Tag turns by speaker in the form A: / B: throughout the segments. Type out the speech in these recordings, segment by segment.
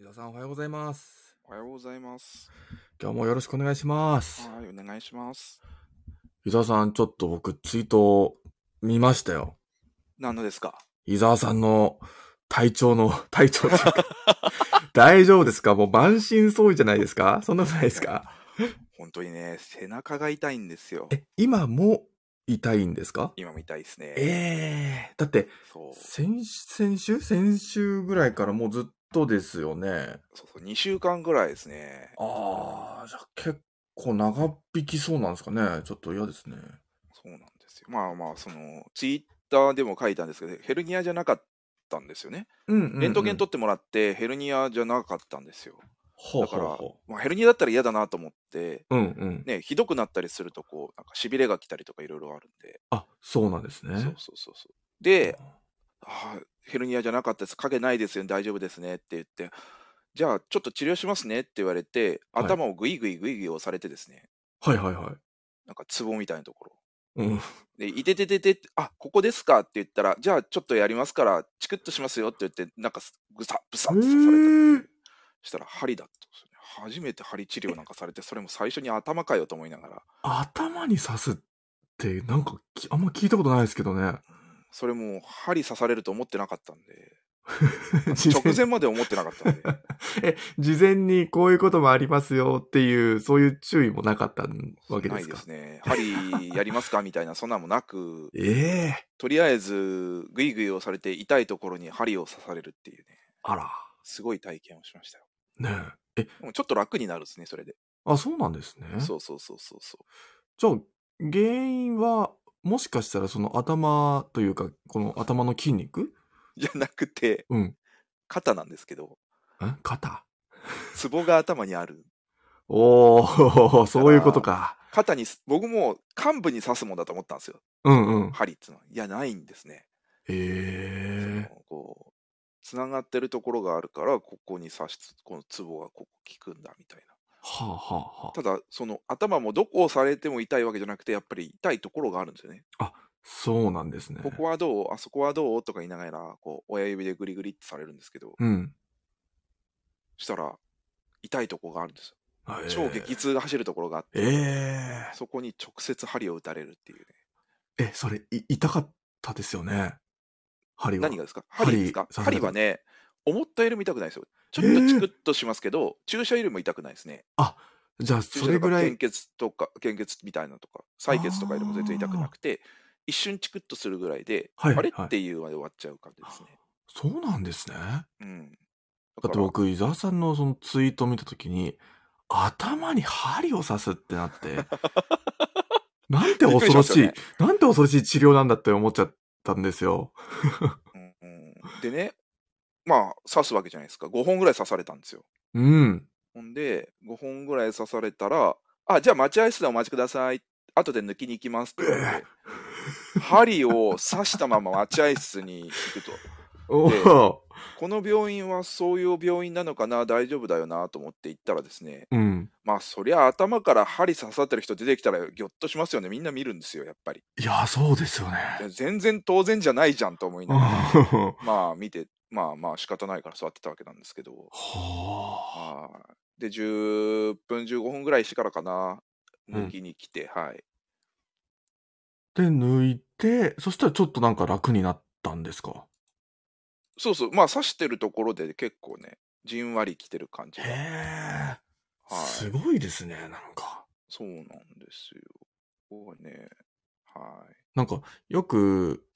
A: 皆さんおはようございます。
B: おはようございます。
A: 今日もよろしくお願いします。
B: はい、お願いします。
A: 伊沢さん、ちょっと僕ツイート見ましたよ。
B: 何のですか？
A: 伊沢さんの体調の、体調 大丈夫ですか？もう満身創痍じゃないですか？そんなことないですか？
B: 本当にね、背中が痛いんですよ。
A: え、今も痛いんですか？
B: 今みたいですね。
A: ええだって。先、先週？先週ぐらいからもうずっとですよね。
B: そうそう、2週間ぐらいですね。
A: ああ、じゃあ結構長引きそうなんですかね。ちょっと嫌ですね。
B: そうなんですよ。まあまあ、その、ツイッターでも書いたんですけど、ヘルニアじゃなかったんですよね。
A: うんうん、うん。
B: レントゲン取ってもらって、ヘルニアじゃなかったんですよ。だから
A: ほうほ
B: まあ、ヘルニアだったら嫌だなと思って、
A: う。うんうん。
B: ね、ひどくなったりすると、こう、なんか痺れが来たりとかいろいろあるんで。
A: あ、そうなんですね。
B: そうそうそうそう。で、あーヘルニアじゃなかったです、影ないですよ、大丈夫ですねって言って、じゃあちょっと治療しますねって言われて、
A: はい
B: 頭をグイグイグイグイ押されてですね、
A: はいはいはい。
B: なんかツボみたいなところ。
A: うん。
B: で、いててててあここですかって言ったら、じゃあちょっとやりますから、チクッとしますよって言って、なんかぐさっ、ぶさっと刺されたっていう。したら針だったんですよね。初めて針治療なんかされて、それも最初に頭かよと思いながら、
A: 頭に刺すって、なんかき、あんま聞いたことないですけどね。
B: うんそれも針刺されると思ってなかったんで、直前まで思ってなかったんで。
A: え、事前にこういうこともありますよっていう、そういう注意もなかったわけですか？
B: ないですね。針やりますかみたいな、そんなんもなく、
A: ええ
B: とりあえず、グイグイをされて、痛いところに針を刺されるっていうね、
A: あら。
B: すごい体験をしましたよ。
A: ねえ。え、
B: ちょっと楽になるんですね、それで。
A: あ、そうなんですね。
B: そうそうそうそうそう。
A: じゃあ、原因は、もしかしたらその頭というか、この頭の筋肉？
B: じゃなくて、
A: うん。
B: 肩なんですけど、
A: ん肩？
B: ツボが頭にある。
A: おー、そういうことか。
B: 肩にす、僕も幹部に刺すもんだと思ったんですよ。
A: うんうん。
B: 針っていうのは。いや、ないんですね。
A: ええ
B: こう、つながってるところがあるから、ここに刺しつ、このツボがここ効くんだ、みたいな。
A: はあはあはあ。
B: ただ、その頭もどこをされても痛いわけじゃなくて、やっぱり痛いところがあるんですよね。
A: そうなんですね。
B: ここはどうあそこはどうとか言いながら、こう、親指でグリグリってされるんですけど、
A: うん。
B: したら、痛いところがあるんですよ。
A: ええ
B: 超激痛が走るところがあって、
A: ええ
B: そこに直接針を打たれるっていうね。
A: え、それ、い、痛かったですよね。針は。
B: 何がですか？
A: 針
B: 針ですか？針はね、思ったよりも痛くないですよ。ちょっとチクッとしますけど、注射よりも痛くないですね。
A: じゃあ、
B: 注
A: それぐらい
B: 献、血とか、献血みたいなのとか、採血とかよりも全然痛くなくて、一瞬チクッとするぐらいで、あれ
A: はいはい
B: っていうまで終わっちゃう感じですね。
A: そうなんですね。
B: うん。
A: だって僕、伊沢さんのそのツイートを見たときに、頭に針を刺すってなって、なんて恐ろしい、
B: しね
A: なんて恐ろしい治療なんだって思っちゃったんですよ。
B: うんうんでね、まあ、刺すわけじゃないですか。5本ぐらい刺されたんですよ。
A: うん。
B: ほんで、5本ぐらい刺されたら、あ、じゃあ待合室でお待ちください。後で抜きに行きますってて、針を刺したまま待合室に行くと。この病院はそういう病院なのかな、大丈夫だよなと思って行ったらですね、
A: うん。
B: まあ、そりゃ頭から針刺さってる人出てきたらぎょっとしますよね。みんな見るんですよ、やっぱり。
A: いや、そうですよね。
B: で全然当然じゃないじゃんと思いながら、まあ見て、まあまあ仕方ないから座ってたわけなんですけど、
A: はあ。
B: はい。で、10分、15分ぐらいしてからかな、
A: うん
B: 抜きに来て、はい。
A: で、抜いて、そしたらちょっとなんか楽になったんですか？
B: そうそう、まあ刺してるところで結構ね、じんわりきてる感じ
A: へ
B: が。
A: え。
B: はい
A: すごいですね、なんか。
B: そうなんですよ。ここはね、はい。
A: なんか、よく、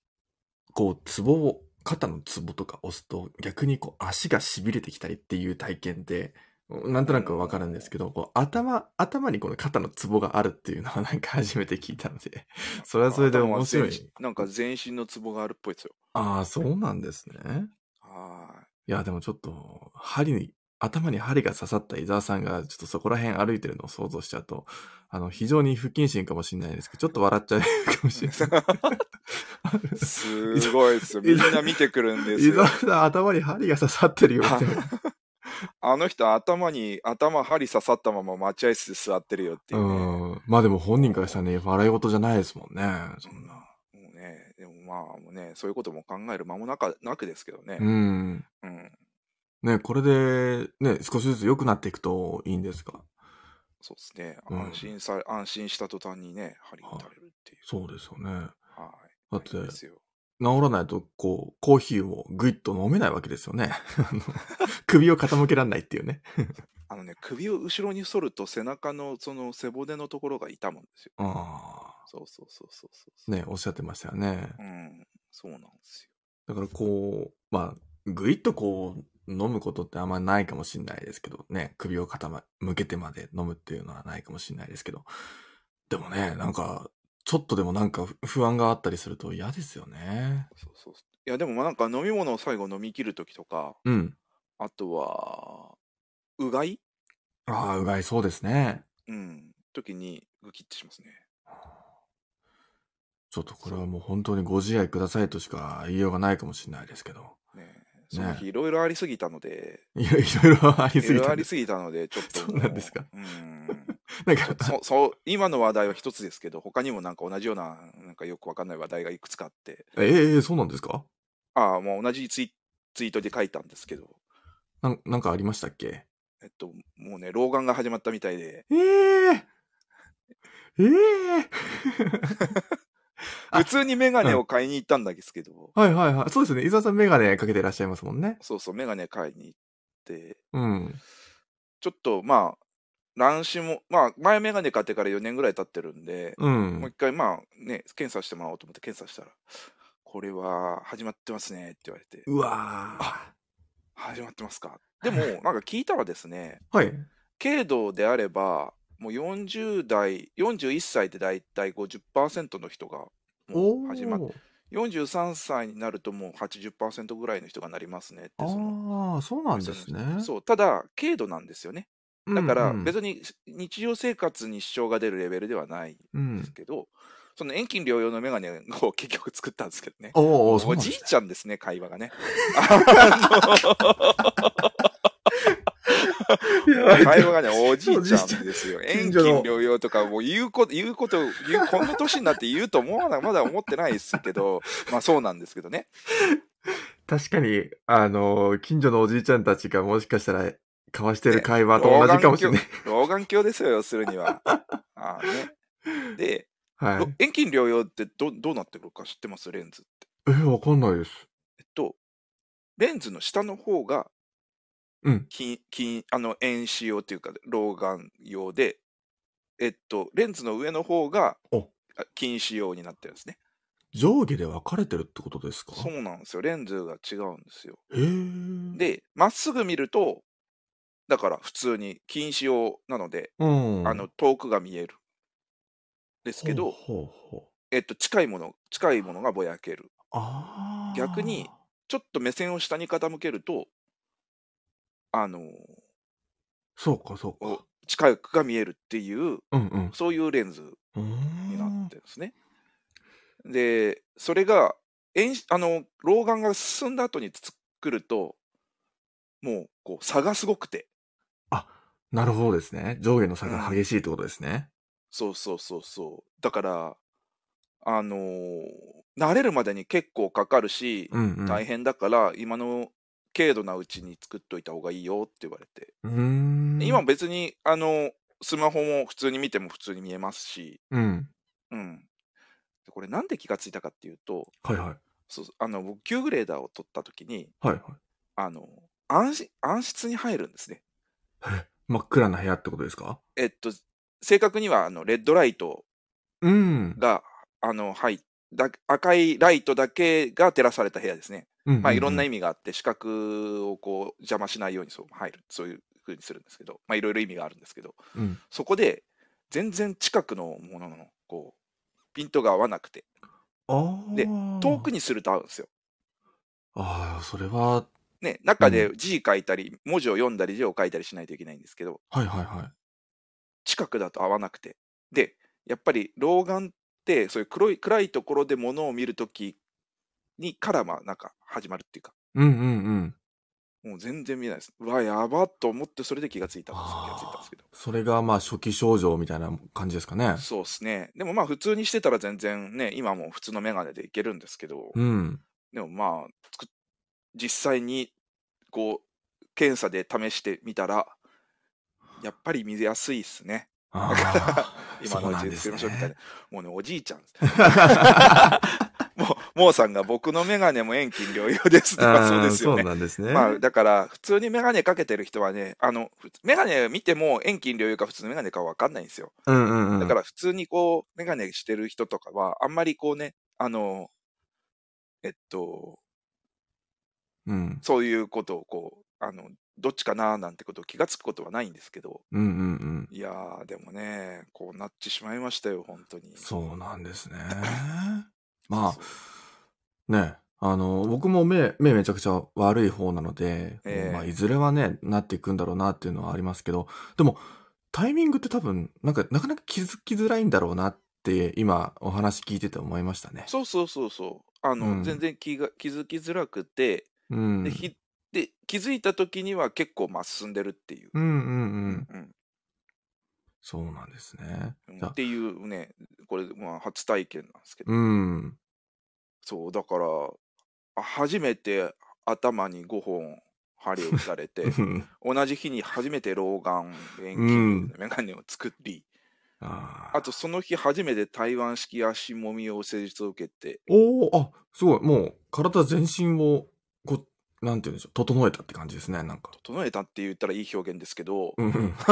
A: こう、ツボを、肩のツボとか押すと、逆にこう、足が痺れてきたりっていう体験って、なんとなくわかるんですけど、こう、頭、頭にこの肩のツボがあるっていうのは なんか初めて聞いたので、それはそれで面白い
B: なんか全身のツボがあるっぽいですよ。
A: ああ、そうなんですね。
B: はい
A: や、でもちょっと、針に、頭に針が刺さった伊沢さんが、ちょっとそこら辺歩いてるのを想像しちゃうと、あの、非常に不謹慎かもしれないですけど、ちょっと笑っちゃうかもしれない。
B: い。すごいですよ。みんな見てくるんですよ
A: 伊沢。さん、頭に針が刺さってるよって。
B: あの人頭に頭針刺さったまま待合室で座ってるよっていううね。
A: ん。まあでも本人からしたらね、笑い事じゃないですもんね。そんな。
B: もうね、でもまあもうね、そういうことも考える間もなかなくですけどね。
A: うん。
B: うん。
A: ね、これで、ね、少しずつ良くなっていくといいんですが。
B: そうですね。
A: うん
B: 安心さ、安心した途端にね、針に打たれるっていう。
A: そうですよね。
B: はい。
A: だって
B: 大変ですよ
A: 治らないと、こう、コーヒーをぐいっと飲めないわけですよね。あの首を傾けられないっていうね。
B: あのね、首を後ろに反ると背中のその背骨のところが痛むんですよ。
A: あ
B: そうそうそうそうそう
A: あ。
B: そう。
A: ね、おっしゃってましたよね。
B: うん、そうなんですよ。
A: だからこう、まあ、ぐいっとこう、飲むことってあんまないかもしれないですけど、ね、首を傾向けてまで飲むっていうのはないかもしれないですけど、でもね、なんか、ちょっとでもなんか不安があったりすると嫌ですよね。
B: そうそうそういや、でもまあなんか飲み物を最後飲み切るときとか、
A: うん。
B: あとは、うがい？
A: ああ、うがいそうですね。
B: うん。時にグキッてしますね。
A: ちょっとこれはもう本当にご自愛くださいとしか言いようがないかもしれないですけど。
B: ねその日いろいろありすぎたので、
A: いろいろあり
B: いろいろあり
A: すぎた
B: ので、ちょっとも
A: そうなんですか？
B: うん。
A: なんか、
B: そそう今の話題は一つですけど、他にもなんか同じような、なんかよくわかんない話題がいくつかあって、
A: ええそうなんですか？
B: ああ、もう同じツイツイートで書いたんですけど、
A: なんなんかありましたっけ？
B: えっと、もうね、老眼が始まったみたいで、
A: ええええあ
B: 普通にメガネを買いに行ったんですけど、
A: はいはいはい。そうですね。伊沢さんメガネかけてらっしゃいますもんね。
B: そうそう、メガネ買いに行って、
A: うん。
B: ちょっとまあ、乱視も、まあ、前メガネ買ってから4年ぐらい経ってるんで、
A: う。
B: もうん一回まあね、検査してもらおうと思って検査したら、これは始まってますねって言われて、
A: うわ
B: 始まってますか。でも、なんか聞いたらですね、
A: ーはい。
B: 軽度であれば、もう40代、41歳でだいたい50%の人がも
A: お
B: う始まっ
A: ー
B: 43歳になるともう80%ぐらいの人がなりますねって、その
A: ああ、そうなんですね。
B: そう、ただ、軽度なんですよね。だから
A: うんうん
B: 別に日常生活に支障が出るレベルではない
A: うんん
B: ですけど、その遠近療養のメガネを 結局作ったんですけどね。
A: おお、そう
B: おじいちゃんですね、会話がね。
A: い や
B: 会話がね、おじいちゃんですよ。遠近療養とか、もう言うこと、言うこと、言う、この年になって言うと思わない、まだ思ってないですけど、まあそうなんですけどね。
A: 確かに、あの、近所のおじいちゃんたちがもしかしたら交わしてる会話と同じかもしれない。
B: 老眼鏡ですよ、要するには。ああね。で、ろ
A: はい。
B: 遠近療養ってどどうなってるか知ってます？レンズって。
A: え、わかんないです。
B: えっと、レンズの下の方が
A: うん。
B: あの、遠視用っていうか、老眼用で、えっと、レンズの上の方が
A: お
B: あ近視用になってるんですね。
A: 上下で分かれてるってことですか？
B: そうなんですよ。レンズが違うんですよ。
A: へえ。、
B: で、まっすぐ見ると、だから普通に近視用なので、
A: うん。
B: あの、遠くが見える。ですけど、
A: ほうほうほう
B: えっと、近いもの、近いものがぼやける。
A: ああ。
B: 逆に、ちょっと目線を下に傾けると、あの、
A: そうか、そう
B: お
A: か。
B: 近くが見えるっていう、
A: うんうん。
B: そういうレンズになってるんですね。で、それが、あの、老眼が進んだ後に作ると、もう、こう、差がすごくて、
A: なるほどですね。上下の差が激しいってことですね。
B: そうそうそうそう。だから、あのー慣れるまでに結構かかるし、
A: うんうん。
B: 大変だから、今の軽度なうちに作っといた方がいいよって言われて。今別に、あの、スマホも普通に見ても普通に見えますし、
A: うん。
B: うん。でこれなんで気がついたかっていうと、
A: はいはい。
B: そうあの僕、9グレーダーを取った時に、
A: はいはい。
B: あの、暗室に入るんですね。
A: え真っ暗な部屋ってことですか？
B: えっと、正確には、あの、レッドライト
A: うん。
B: が、あの、はい、だ赤いライトだけが照らされた部屋ですね。
A: うんうんうん
B: まあ、いろんな意味があって、視覚をこう邪魔しないようにそう入る、そういう風にするんですけど、まあ、いろいろ意味があるんですけど、
A: うん。
B: そこで全然近くのもののこうピントが合わなくて。で遠くにすると合うんですよ。
A: ああ、それは、
B: ね、中で
A: う
B: 字書いたり、文字を読んだり字を書いたりしないといけないんですけど、
A: はいはいはい。
B: 近くだと合わなくて。で、やっぱり老眼って、そういう黒い暗いところで物を見るときにから、まあ、なんか始まるっていうか、
A: うんうんうん。
B: もう全然見えないです。うわ、やばっと思って、それで気がついたんです気がついたんですけど。
A: それがまあ初期症状みたいな感じですかね。
B: そうですね。でもまあ普通にしてたら全然ね、今も普通のメガネでいけるんですけど、
A: うん。
B: でもまあ、実際にこう、検査で試してみたら、やっぱり見やすいっすね。
A: ああ
B: 今のうちに作りましょうみたいな
A: ね。。
B: もうね、おじいちゃん。もう、もうさんが僕のメガネも遠近両用ですって、ま あそうですよね
A: そう。なんですね。
B: まあ、だから、普通にメガネかけてる人はね、あの、ふメガネ見ても遠近両用か普通のメガネかわかんないんですよ。
A: うんうんうん。
B: だから、普通にこう、メガネしてる人とかは、あんまりこうね、あの、えっと、
A: うん。
B: そういうことをこう、あの、どっちかななんてことを気がつくことはないんですけど、
A: うんうんうん。
B: いやー、でもね、こうなってしまいましたよ、本当に。
A: そうなんですね。まあ、ね、あの、僕も目、目めちゃくちゃ悪い方なので、
B: ええ
A: まあ、いずれはね、なっていくんだろうなっていうのはありますけど、でも、タイミングって多分、なんか、なかなか気づきづらいんだろうなって、今、お話聞いてて思いましたね。
B: そうそうそうそう。あの、
A: うん
B: 全然気が気づきづらくて、
A: うん。
B: でひで気づいた時には結構まあ進んでるっていう。
A: うんうんうん。
B: うん
A: そうなんですね。
B: っていうね、これ、まあ、初体験なんですけど、
A: うん。
B: そう、だから、あ初めて頭に5本針を打たれて、同じ日に初めて老眼遠近のメガネを作り、
A: あー
B: あとその日初めて台湾式足もみを施術を受けて、
A: おおあ、すごい。もう、体全身を、なんて言うんでしょう、整えたって感じですね、なんか。
B: 整えたって言ったらいい表現ですけど、
A: うんうん。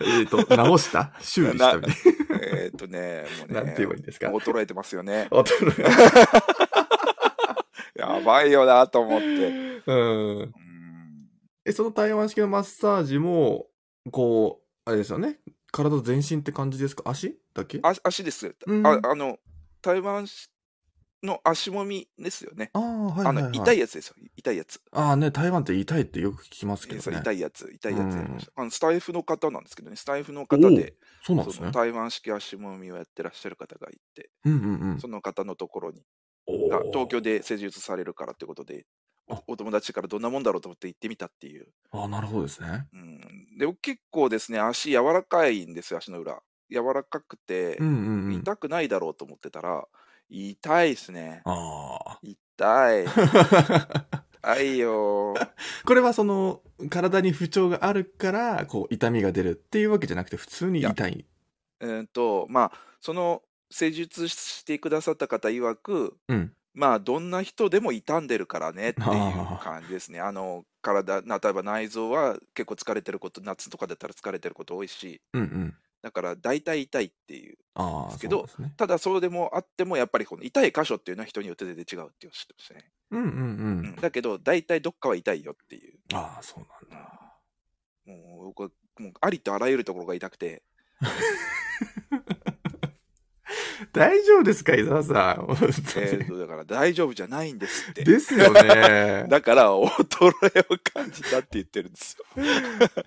A: えっと、直した？修理したみたい
B: えーっとね、もう
A: な。
B: ね、
A: なんて言えばいいんですか？
B: 衰えてますよね。
A: 衰
B: やばいよなと思って。
A: え。うん。
B: うん
A: え、その台湾式のマッサージも、こう、あれですよね？体全身って感じですか？足だけ？
B: あ足です、
A: うん
B: あ。あの、台湾の足もみですよね。
A: ああ、はい
B: あ
A: はい、はい。
B: の、痛いやつですよ。痛いやつ。
A: ああね、台湾って痛いってよく聞きますけど
B: そう
A: ね。
B: 痛いやつ、痛いやつやりまし
A: う
B: た。あのスタイフの方なんですけどね、スタイフの方
A: お
B: で、
A: そうなんですね。
B: 台湾式足もみをやってらっしゃる方がいて、
A: うんうんうん。
B: その方のところに、東京で施術されるからってことで、お友達からどんなもんだろうと思って行ってみたっていう。
A: ああ、なるほどですね。
B: うん、で結構ですね、足柔らかいんですよ、足の裏。柔らかくて、
A: うんうんうん。
B: 痛くないだろうと思ってたら、痛いですね。
A: あ
B: 痛い。
A: あ。
B: 痛いよ。
A: これはその、体に不調があるから、こう、痛みが出るっていうわけじゃなくて、普通に痛い。
B: えーっと、まあ、その施術してくださった方曰く、
A: うん。
B: まあ、どんな人でも傷んでるからねっていう感じですね。あの、体、例えば内臓は結構疲れてること、夏とかだったら疲れてること多いし、
A: うんうん。
B: だから大体痛いっていう。
A: ああ、
B: ですけど
A: ね。
B: ただ、そうでもあっても、やっぱりこの痛い箇所っていうのは人によって全然違うっていうことですね。
A: うんうんう
B: うん
A: ん。
B: だけど、大体どっかは痛いよっていう。
A: ああ、そうなんだ。
B: もう僕はもうありとあらゆるところが痛くて、
A: 大丈夫ですか、伊沢さん？
B: えーとだから大丈夫じゃないんですって。
A: ですよね。
B: だから、衰えを感じたって言ってるんですよ。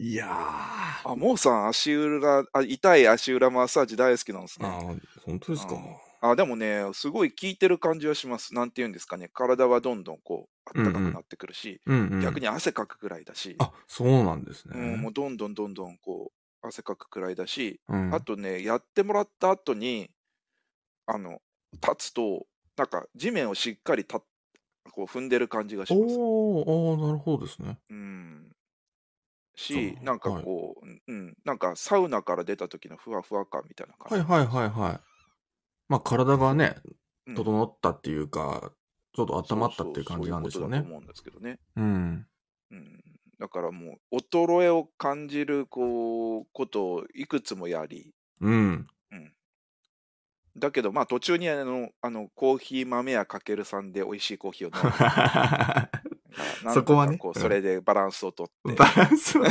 A: いやー。
B: あ、モーさん、足裏、あ痛い足裏マッサージ大好きなんですね。
A: ああ、本当ですか？
B: あでもね、すごい効いてる感じはします。なんて言うんですかね、体はどんどんこう、あったかくなってくるし、
A: うんうん。
B: 逆に汗かくくらいだし、
A: あ、そうなんですね。
B: うん、もうどんどんどんどんこう、汗かくくらいだし、
A: うん
B: あとね、やってもらった後に、あの、立つと、なんか地面をしっかりたこう踏んでる感じがします。
A: おー、ああ、なるほどですね。
B: うん。し
A: そ、う
B: なんかこう、うん、なんかサウナから出た時のふわふわ感みたいな感じ。
A: はいはいはいはい。まあ体がね、
B: うん
A: 整ったっていうか、ちょっと温まったっていう感じなんでしょうね
B: そうそうそういうことだと。思うんですけどね。
A: うん。
B: うん。だからもう、衰えを感じる、こう、ことをいくつもやり、
A: うん。
B: うん。だけど、まあ途中にあの、あの、コーヒー豆屋かけるさんで美味しいコーヒーを飲んでなん
A: そこはね
B: それでバランスをとって。
A: バランスを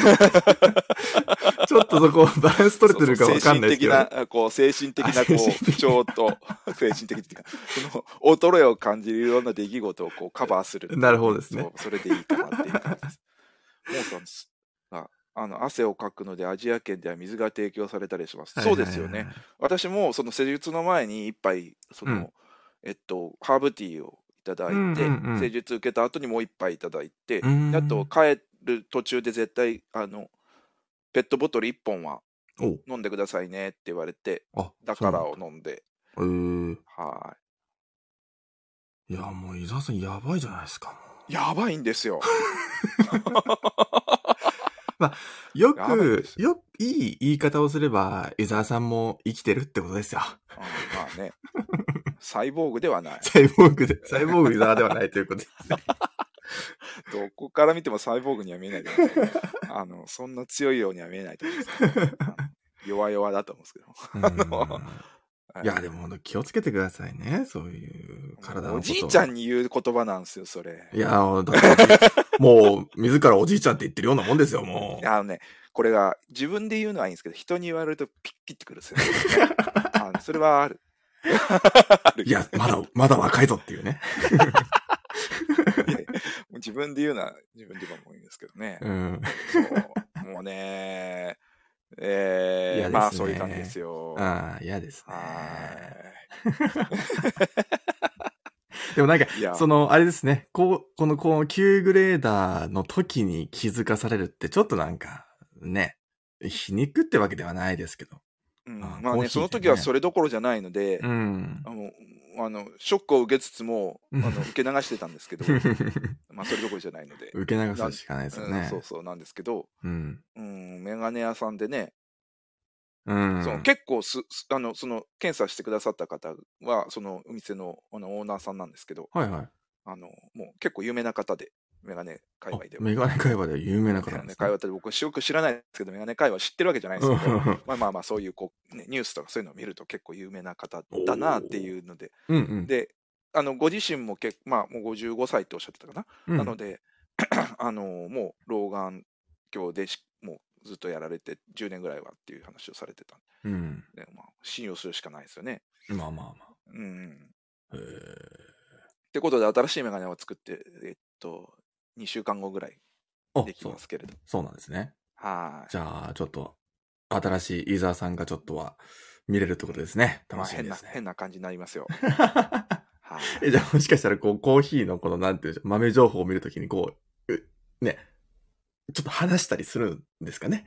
A: ちょっとそこバランス取れてるかわかんないですけど。
B: そうそう精神的な、こう、精神的な、こう、不調と、精神的っていうか、その、衰えを感じるいろんな出来事をこう、カバーする。
A: なるほどですね
B: そうそれでいいかなっていう感じです。モーさ。ああの、汗をかくのでアジア圏では水が提供されたりします。そうですよね。。私もその施術の前に一杯、その、
A: うん
B: えっと、ハーブティーをいただいて、施術受けた後にもう一杯いただいて、あと帰る途中で絶対、あの、ペットボトル1本は
A: お
B: 飲んでくださいねって言われて、
A: あ、
B: だからを飲んで、
A: なんだ。へ
B: は
A: え。いや、もう伊沢さんやばいじゃないですか。
B: やばいんですよ。
A: よ
B: やばい
A: くよ、いい言い方をすれば、伊沢さんも生きてるってことですよ。
B: うんまあね。サイボーグではない。
A: サイボーグで、サイボーグ伊沢ではないということですね。
B: どこから見てもサイボーグには見えないけどあの、そんな強いようには見えないと思うんですけど、弱々だと思うんですけど。
A: うんいや、でも本当気をつけてくださいね。そういう体のこと
B: おじいちゃんに言う言葉なんですよ、それ。
A: いや、だってもう、自らおじいちゃんって言ってるようなもんですよ、もう。
B: あのね、これが自分で言うのはいいんですけど、人に言われるとピッキってくるんですよ、あのそれはある。
A: いや、まだ、まだ若いぞっていうね。
B: 自分で言うのは自分で言えばもういいんですけどね。
A: うん。
B: そう。もうね、えー、
A: ね
B: まあそういう感じですよ。
A: ああ、嫌ですね。
B: は
A: でもなんか、その、あれですね、こう、この、この9グレーダーの時に気づかされるって、ちょっとなんか、ね、皮肉ってわけではないですけど。
B: うん
A: あ
B: まあね、その時はそれどころじゃないので、
A: うん。
B: あの、あの、ショックを受けつつも、あ
A: うん
B: の、受け流してたんですけど、まあそれどころじゃないので。
A: 受け流すしかないですよ
B: うん
A: ね。
B: そうそうなんですけど、
A: うん。
B: うん、メガネ屋さんでね、
A: うん。
B: その結構す、すあの、その、検査してくださった方は、そのお店のあのオーナーさんなんですけど、
A: はいはい。
B: あの、もう結構有名な方で、メガネ界隈では。
A: メガネ界隈では有名な方
B: メガネ
A: なんですね。
B: 界隈って僕、よく知らないですけど、メガネ界隈知ってるわけじゃないですけど、
A: うん
B: まあまあまあ、そういうこう、ね、ニュースとかそういうのを見ると結構有名な方だなっていうので、
A: うんうん。
B: で、あの、ご自身も結まあ、もう55歳っておっしゃってたかな？
A: うん
B: なので、あの、もう老眼鏡でしもうずっとやられて10年ぐらいはっていう話をされてたん
A: うん。
B: で、まあ、信用するしかないですよね。
A: まあまあま
B: うん。ってことで、新しいメガネを作って、えっと、2週間後ぐらい
A: ーあ
B: で、きま。すけれど。
A: そうなんですね。
B: はい。
A: じゃあ、ちょっと、新しい伊沢さんがちょっとは見れるってことですね。
B: まあ、変な
A: 楽しみです、ね。
B: 変な感じになりますよ。はい。
A: えじゃあもしかしたら、こう、コーヒーのこの、なんていう豆情報を見るときに、こう、うね、ちょっと話したりするんですかね？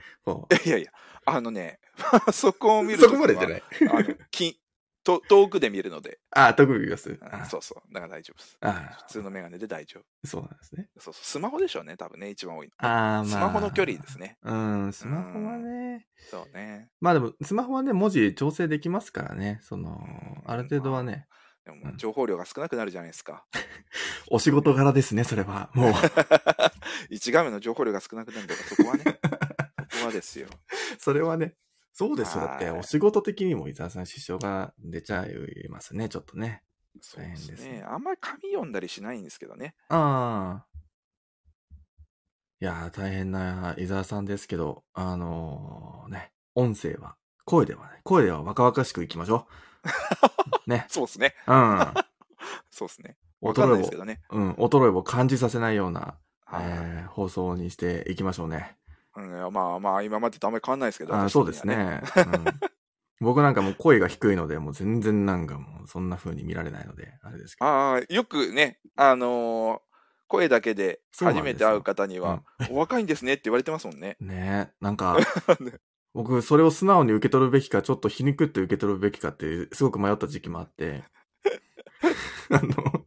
B: いやいや、あのね、そこを見ると
A: そこまでじゃない。
B: あのきと遠くで見るので、
A: あ、特に見ます。
B: あ
A: あ
B: そうそう、だから大丈夫です。
A: あ
B: 普通のメガネで大丈夫。
A: そうなんですね。
B: そうそう、スマホでしょうね、多分ね、一番多いの。
A: ああ、まあ。
B: スマホの距離ですね。
A: うん、スマホはね。
B: そうね。
A: まあでも、スマホはね、文字調整できますからね。その、
B: うん
A: ある程度はね、
B: でも情報量が少なくなるじゃないですか。
A: お仕事柄ですね、それは。もう、
B: 一画面の情報量が少なくなるんだから、そこはね、そこはですよ。
A: それはね、そうですよ。だって、
B: はい
A: お仕事的にも伊沢さん支障が出ちゃいますね、ちょっとね。
B: そうです
A: 大変です
B: ね
A: ね。
B: あんまり紙読んだりしないんですけどね。
A: ああ。いやー、大変な伊沢さんですけど、あのーね、音声は、声ではね、声では若々しくいきましょう。ね。
B: そうですね。
A: うん。
B: そうですね。
A: 衰えを
B: ね。
A: うん、衰えを感じさせないような、
B: はい
A: えー放送にしていきましょうね。
B: うん、まあまあ、今までとあんまり変わんないですけど。
A: あそうですね。うん 僕なんかもう声が低いので、もう全然なんかもうそんな風に見られないので、あれですけど。
B: ああ、よくね、あのー声だけで初めて会う方には、お若いんですねって言われてますもんね。
A: ねなんか、僕、それを素直に受け取るべきか、ちょっと皮肉って受け取るべきかって、すごく迷った時期もあって。あの、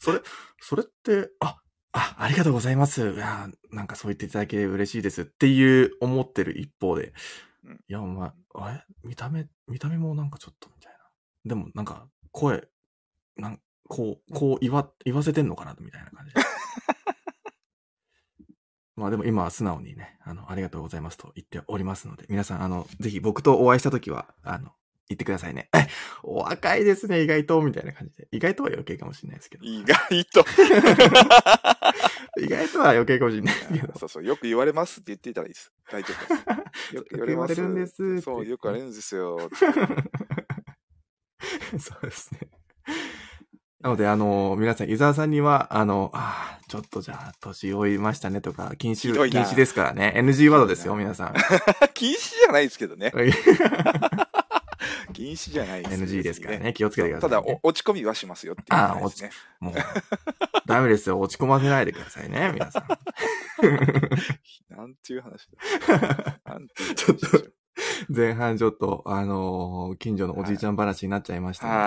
A: それ、それって、あ、あ、ありがとうございます。いや、なんかそう言っていただけて嬉しいですっていう思ってる一方で、
B: うん
A: いや、お前、あれ？見た目、見た目もなんかちょっとみたいな。でもなんか、声、なんこう、こう言わ、言わせてんのかなみたいな感じで。まあでも今は素直にね、あの、ありがとうございますと言っておりますので、皆さん、あの、ぜひ僕とお会いしたときは、あの、言ってくださいね。え、お若いですね、意外と、みたいな感じで。意外とは余計かもしれないですけど。
B: 意外と。
A: 意外とは余計かもしれないですけど。
B: そうそう、よく言われますって言っていたらいいです。大丈夫です。よく 言われ
A: るんです
B: そう、よく言われるんですよ。
A: そうですね。なので、あの、皆さん、伊沢さんには、あの、あーちょっとじゃあ、年老いましたねとか、禁止、禁止ですからね。NG ワードですよ、皆さん。
B: 禁止じゃないですけどね。禁止じゃないです。
A: NG ですからね。気をつけてください、
B: た
A: ね。
B: だ、お落ち込みはしますよっていう話ですね。
A: もう、ダメですよ。落ち込ませないでくださいね、皆さん。
B: なんていう話だ。なんていう話
A: ちょっと前半ちょっと、あのー近所のおじいちゃん話になっちゃいましたね。
B: は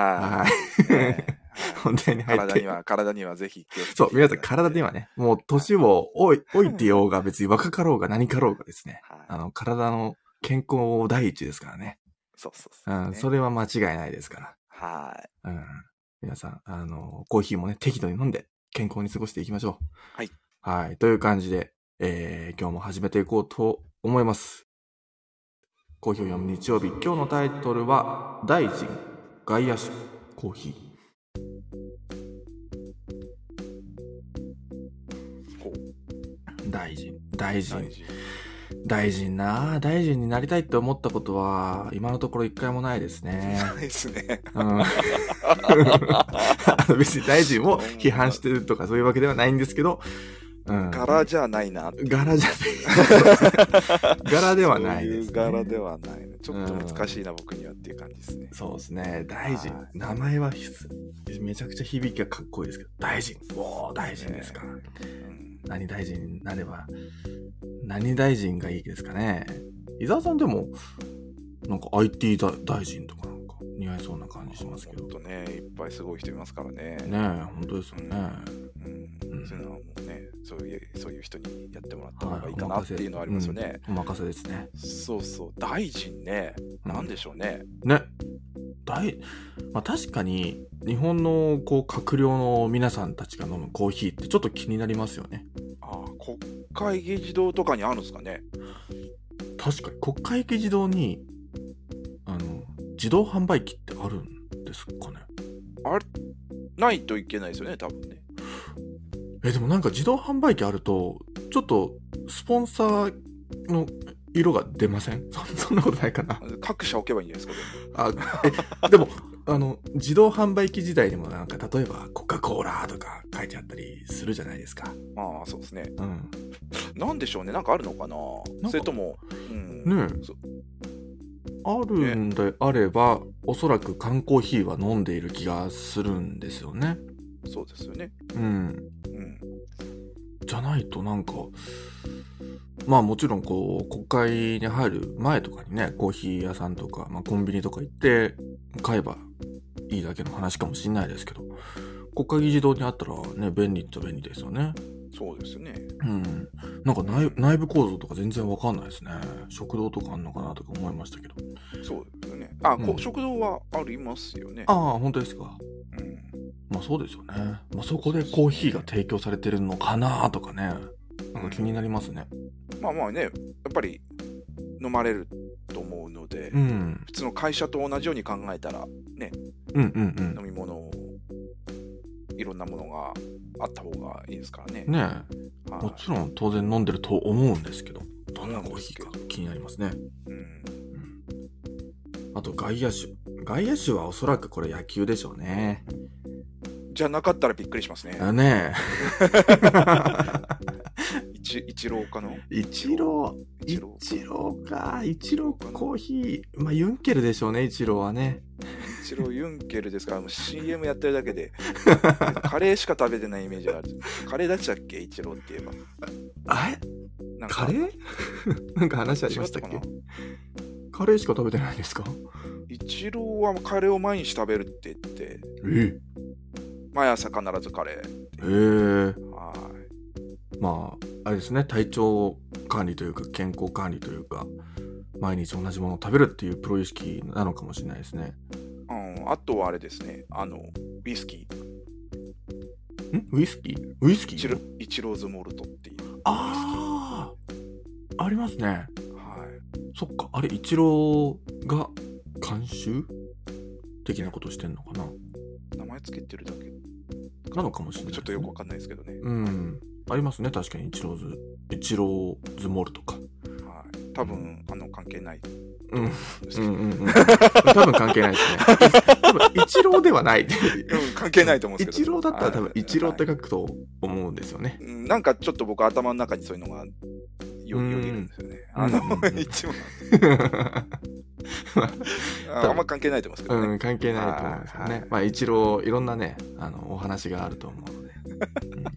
B: い
A: はい。
B: ね
A: 本題に入って。
B: 体には、体にはぜひ
A: そう、皆さん体にはね、もう年を置い置いてようが別に若かろうが何かろうがですね、
B: はい
A: あの、体の健康第一ですからね。
B: そうそうそうう。
A: ん、それは間違いないですか
B: はい。
A: ら。うん。皆さん、あの、コーヒーもね、適度に飲んで健康に過ごしていきましょう。
B: はい。
A: はい。という感じで、えー、今日も始めていこうと思います。コーヒーを読む日曜日、今日のタイトルは、大臣、外野手、コーヒー。大臣、大臣
B: 大、
A: 臣なあ大臣になりたいって思ったことは、今のところ一回もないですね。
B: ないですね。
A: うん別に大臣を批判してるとかそういうわけではないんですけど、うん。
B: 柄じゃないな。
A: 柄じゃない。柄ではないです、ね。
B: そういう柄ではない。ちょっと難しいな、僕にはっていう感じですね。
A: そうですね。大臣
B: は。い
A: 名前はめちゃくちゃ響きがかっこいいですけど、大臣。おー、大臣ですか。
B: うん
A: 何大臣になれば、何大臣がいいですかね。伊沢さんでも、なんか IT 大臣とか似合いそうな感じしますけど。
B: とね、いっぱいすごい人いますからね。
A: え、本当ですよね。
B: うん
A: うん
B: そういうのはもうね、そういうそういう人にやってもらった方がいいかなっていうのはありますよね。
A: うんお任せですね。
B: そうそう、大臣ね、なんでしょうね。
A: ね。大、まあ確かに、日本のこう閣僚の皆さんたちが飲むコーヒーってちょっと気になりますよね。
B: ああ、国会議事堂とかにあるんですかね。
A: 確かに国会議事堂に、自動販売機ってあるんですかね？
B: ないといけないですよね、多分ね。
A: え、でもなんか自動販売機あると、ちょっとスポンサーの色が出ません？そ そんなことないかな。
B: 各社置けばいいんじゃないですか。
A: あ、え、でも、あの、自動販売機時代にもなんか、例えばコカ・コーラとか書いてあったりするじゃないですか。
B: ああ、そうですね。
A: うん。
B: なんでしょうね、なんかあるのかな？
A: か
B: それとも、うん、
A: ねえ
B: そ
A: あるんであれば、おそらく缶コーヒーは飲んでいる気がするんですよね。
B: そうですよね。
A: うん。
B: うん。
A: じゃないとなんか、まあもちろんこう、国会に入る前とかにね、コーヒー屋さんとか、まあコンビニとか行って買えばいいだけの話かもしれないですけど、国会議事堂にあったらね、便利っちゃ便利ですよね。
B: そうですよね。
A: うん。なんか内内部構造とか全然わかんないですね。食堂とかあんのかなとか思いましたけど。
B: そうですよね。あ、こ
A: うん
B: 食堂はありますよね。
A: ああ、本当ですか。
B: うん。
A: まあそうですよね。まあそこでコーヒーが提供されてるのかなとかね。なんか気になりますね。
B: まあまあね、やっぱり飲まれると思うので、
A: うん。
B: 普通の会社と同じように考えたら、ね、
A: うんうんうん。
B: 飲み物を、いろんなものがあった方がいいですからね。
A: ねえ。
B: はい
A: もちろん当然飲んでると思うんですけど、どんなコーヒーか気になりますね。
B: うん。
A: あと外野手。外野手はおそらくこれ野球でしょうね。
B: じゃなかったらびっくりしますね。
A: あね
B: 一一郎かの
A: え。イチロー、イ
B: イチロー
A: チローか。イチローコーヒー。まあユンケルでしょうね、イチローはね。
B: 一郎ユンケルですから、もう CM やってるだけで、カレーしか食べてないイメージがある。カレーだっちゃっけ？一郎って言えば。
A: あれ？
B: なんか
A: カレー？なんか話ありましたっけ？カレーしか食べてないんですか？
B: 一郎はカレーを毎日食べるって言って、
A: え？
B: 毎朝必ずカレー。
A: えー、
B: は
A: まあ、あれですね、体調管理というか、健康管理というか、毎日同じものを食べるっていうプロ意識なのかもしれないですね。
B: い。うん、あとはあれですね、あの、ウイスキー。
A: ん？ウイスキー？ウイスキー？
B: イチローズモルトっていう。
A: ああありますね。
B: はい。
A: そっか、あれ、イチローが監修？的なことしてんのかな？
B: 名前つけてるだけ。
A: なのかもしれない、
B: ちょっとよくわかんないですけどね。
A: うん。ありますね、確かにイチローズ、イチローズモルとか。
B: はい。多分、あの、関係ない
A: うん。うんうんうん。多分関係ないですね。多分、イチローではない。
B: うん関係ないと思うんですけど。
A: イチローだったら多分、
B: はい
A: イチローって書くと思うんですよね。
B: うんなんかちょっと僕頭の中にそういうのがよぎるんですよね。
A: うん
B: あの、
A: うん
B: 一番 ああんま関係ないと思うんですけどね。
A: うん、関係ないと思うんですよ。ねまあ、一郎、いろんなね、あの、お話があると思うので。うん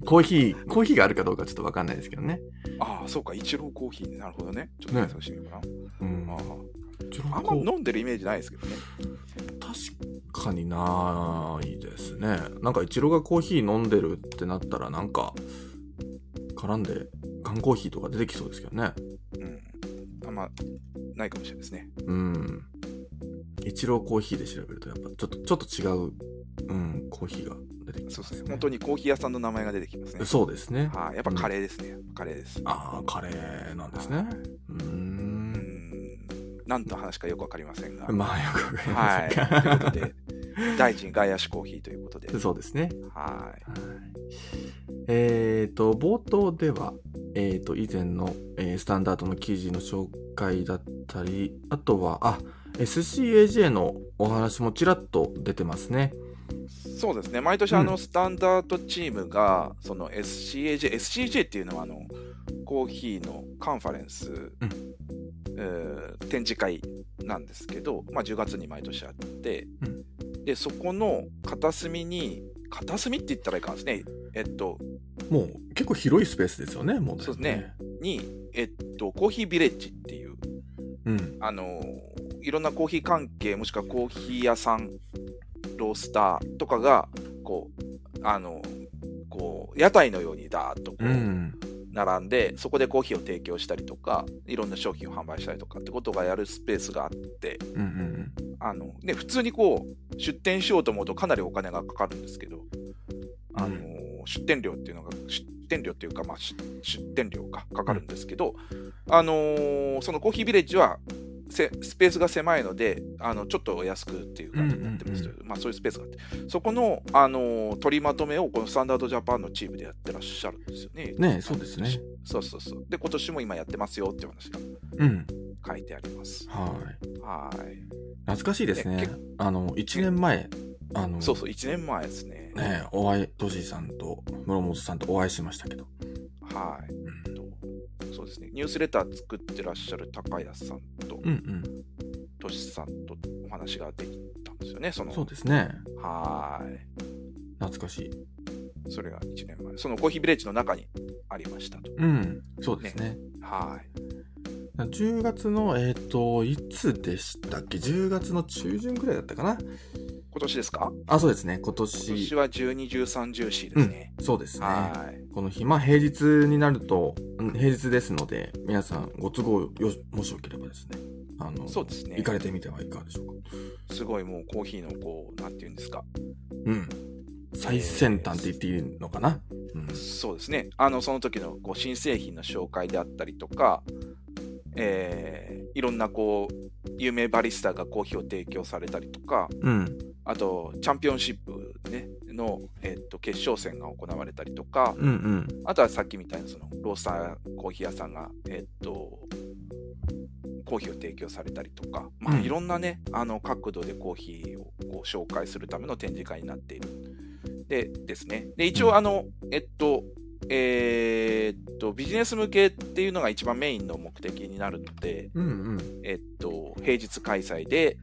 A: コーヒー、コーヒーがあるかどうかちょっとわかんないですけどね。
B: ああ、そうか、一郎コーヒーね。なるほどね。ちょっと検索してみようか
A: うん
B: な。あ。
A: 一郎
B: ああんま飲んでるイメージないですけどね。
A: 確かにないですね。なんか、イチローがコーヒー飲んでるってなったら、なんか、絡んで、缶コーヒーとか出てきそうですけどね。
B: うん。あんま、ないかもしれないですね。
A: うん。イチローコーヒーで調べると、やっぱちょっと、ちょっと違う、うん、コーヒーが出てきますね。
B: そうですね。本当にコーヒー屋さんの名前が出てきますね。
A: そうですね。
B: はい、やっぱカレーですね。カレーです。
A: ああ、カレーなんですね。う
B: ん。何の話かよくわかりませんが。
A: まあ、よくわかりま
B: はい。
A: せん
B: という
A: が。
B: ことで、大臣外野手コーヒーということで。
A: そうですね。
B: は
A: はいえっ、と、冒頭では、えっ、と、以前の、えースタンダードの記事の紹介だったり、あとは、あ、SCAJ のお話もちらっと出てますね。
B: い。そうですね。毎年、あの、
A: うん
B: スタンダードチームが、その SCAJ、SCAJ っていうのは、あの、コーヒーのカンファレンス、えー展示会なんですけど、まあ、10月に毎年あって、で、そこの片隅に、片隅って言ったらいかんですね。えっと、
A: もう結構広いスペースですよね、もう、
B: そうですね。に、えっと、コーヒービレッジっていう、
A: うん。
B: あのいろんなコーヒー関係もしくはコーヒー屋さんロースターとかがこうあのこう屋台のようにダーッとこ
A: う。
B: うん並んで、そこでコーヒーを提供したりとかいろんな商品を販売したりとかってことがやるスペースがあって
A: うんうん
B: あの、ね、普通にこう出店しようと思うとかなりお金がかかるんですけどあの、
A: う
B: 出店料っていうのが出店料っていうか、まあ、出出店料がかかるんですけど、あのーそのコーヒービレッジはせスペースが狭いのであのちょっとお安くっていう感じになってますという、まあ、そういうスペースがあってそこの、あのー取りまとめをこのスタンダードジャパンのチームでやってらっしゃるんですよね。
A: ねそうですね。
B: そうそうそう。で、今年も今やってますよっていう話が
A: うん。
B: 書いてあります。
A: はい。
B: はい。
A: 懐かしいですね
B: ね。
A: あの、1年前、あの、
B: そうそう、1年前ですね。
A: ねお会い、トシさんと室本さんとお会いしましたけど。
B: はい。
A: うん
B: とそうですね。ニュースレター作ってらっしゃる高谷さんと
A: うんうん。
B: としさんとお話ができたんですよね。その
A: そうですね。
B: はい。
A: 懐かしい。
B: それが1年前。そのコーヒービレッジの中にありましたと。
A: うん。そうですね。
B: はい。
A: 10月の、えっ、と、いつでしたっけ ?10 月の中旬ぐらいだったかな？
B: 今年ですか？
A: あ、そうですね。今
B: 今
A: 年。
B: 年は12、13、14ですね。
A: そうですね。
B: はい。
A: この日、まあ平日になると、うん平日ですので、皆さんご都合よ、もしよければですね。あの、
B: そうですね
A: 行かれてみてはいかがでしょうか。
B: すごいもうコーヒーのこう、なんていうんですか。
A: うん。最先端って言っていいのかな、うん、
B: そうですね。あの、その時のこう新製品の紹介であったりとか、えーいろんなこう、有名バリスタがコーヒーを提供されたりとか、
A: うん。
B: あと、チャンピオンシップ、ね、の、えっと決勝戦が行われたりとか、
A: うんうん。
B: あとはさっきみたいなそのロースターコーヒー屋さんが、えっと、コーヒーを提供されたりとか、まあ、
A: うん
B: いろんなね、あの角度でコーヒーをこう紹介するための展示会になっている。でですね。で、一
A: うん
B: 応、あの、えっと、えーっと、ビジネス向けっていうのが一番メインの目的になるので、
A: うんうん。
B: えっと、平日開催で、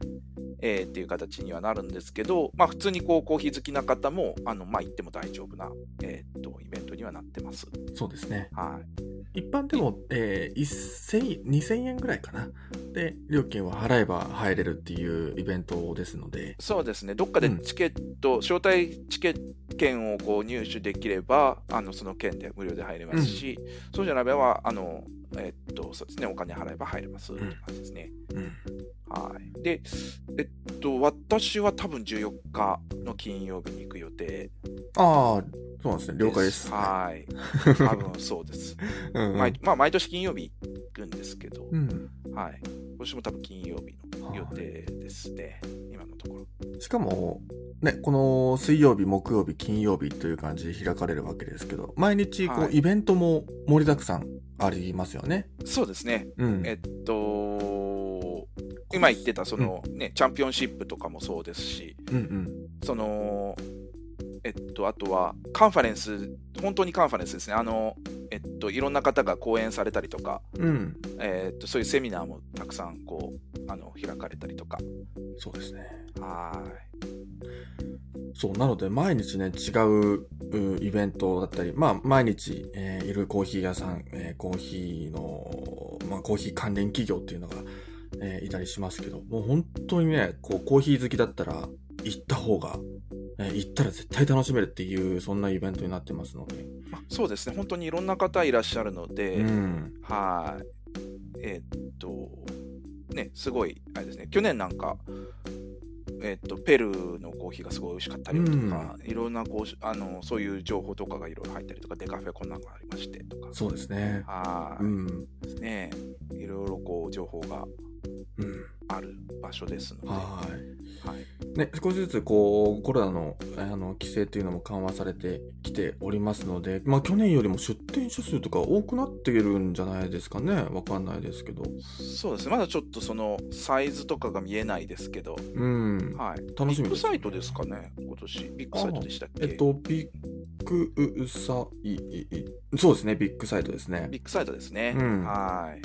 B: えーっていう形にはなるんですけど、まあ、普通にこうコーヒー好きな方も、あのまあ、行っても大丈夫な、えーっとイベントにはなってます。
A: そうですね。
B: はい。
A: 一般でも、えー、1000 2000円ぐらいかな。で、料金を払えば入れるっていうイベントですので、
B: そうですね、どっかで
A: うん
B: チケット、招待チケット券をこう入手できれば、あのその券で無料で入れますし、そうじゃなければ、あのえっとそうですね、お金払えば入れますって感じですね。
A: うん。
B: はい。で、えっと、私は多分14日の金曜日に行く予定
A: ああ、そうなんですね。了解です。
B: はい。多分そうです。
A: うんうん
B: 毎まあ、毎年金曜日行くんですけど、
A: うん。
B: はい。今年も多分金曜日の予定ですね、今のところ。
A: しかも、ね、この水曜日、木曜日、金曜日という感じで開かれるわけですけど、毎日こう、
B: はい
A: イベントも盛りだくさんありますよね。
B: そうですね。
A: うん。
B: えっと、今言ってたその、ね、チャンピオンシップとかもそうですし、
A: うんうん。
B: その、えっと、あとはカンファレンス、本当にカンファレンスですね。あの、えっと、いろんな方が講演されたりとか、
A: うん。
B: えっと、そういうセミナーもたくさん、こう、あの、開かれたりとか。
A: そうですね。
B: は
A: そう、なので毎日ね、違ううイベントだったり、まあ毎日、えーいるコーヒー屋さん、えーコーヒーの、まあコーヒー関連企業っていうのが、えーいたりしますけど、もう本当にね、こうコーヒー好きだったら、行った方が、えー行ったら絶対楽しめるっていう、そんなイベントになってますので。
B: あそうですね、本当にいろんな方いらっしゃるので、
A: うん。
B: はい。えーっと、ね、すごい、あれですね、去年なんか、えーっと、ペルーのコーヒーがすごい美味しかったりとか、いろんなこうあのそういう情報とかがいろいろ入ったりとか、デカフェこんなのがありましてとか、
A: そうですね。
B: はい、
A: うん。
B: ですね、いろいろこう情報が
A: うん。
B: ある場所ですので、は
A: はい。
B: い、
A: ね、少しずつこうコロナのあの規制というのも緩和されてきておりますので、まあ、去年よりも出店者数とか多くなっているんじゃないですかね。わかんないですけど。
B: そうですね、まだちょっとそのサイズとかが見えないですけど、
A: うん。
B: はい、
A: 楽しみです
B: ビッグサイトですかね、今年。ビッグサイトでしたっけ？
A: えっとビッグサイそうですね。ビッグサイトですね。
B: ビッグサイトですね。
A: うん。
B: はい。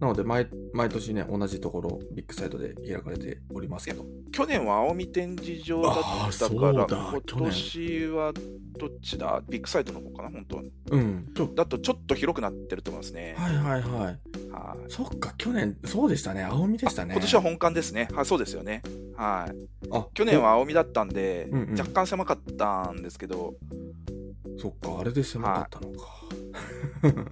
A: なので毎毎年ね同じところビッグサイトで開かれておりますけど。
B: 去年は青海展示場だったから、
A: だ
B: 今年はどっちだ？ビッグサイトの方かな、本当
A: うんちょ
B: だとちょっと広くなってると思いますね。
A: はいはいはい。
B: はい。
A: そっか去年そうでしたね。青みでしたね。
B: 今年は本館ですね。はい、そうですよね。はい。
A: あ
B: 去年は青海だったんで、
A: うんうん。
B: 若干狭かったんですけど、
A: そっかあれで狭かったのか、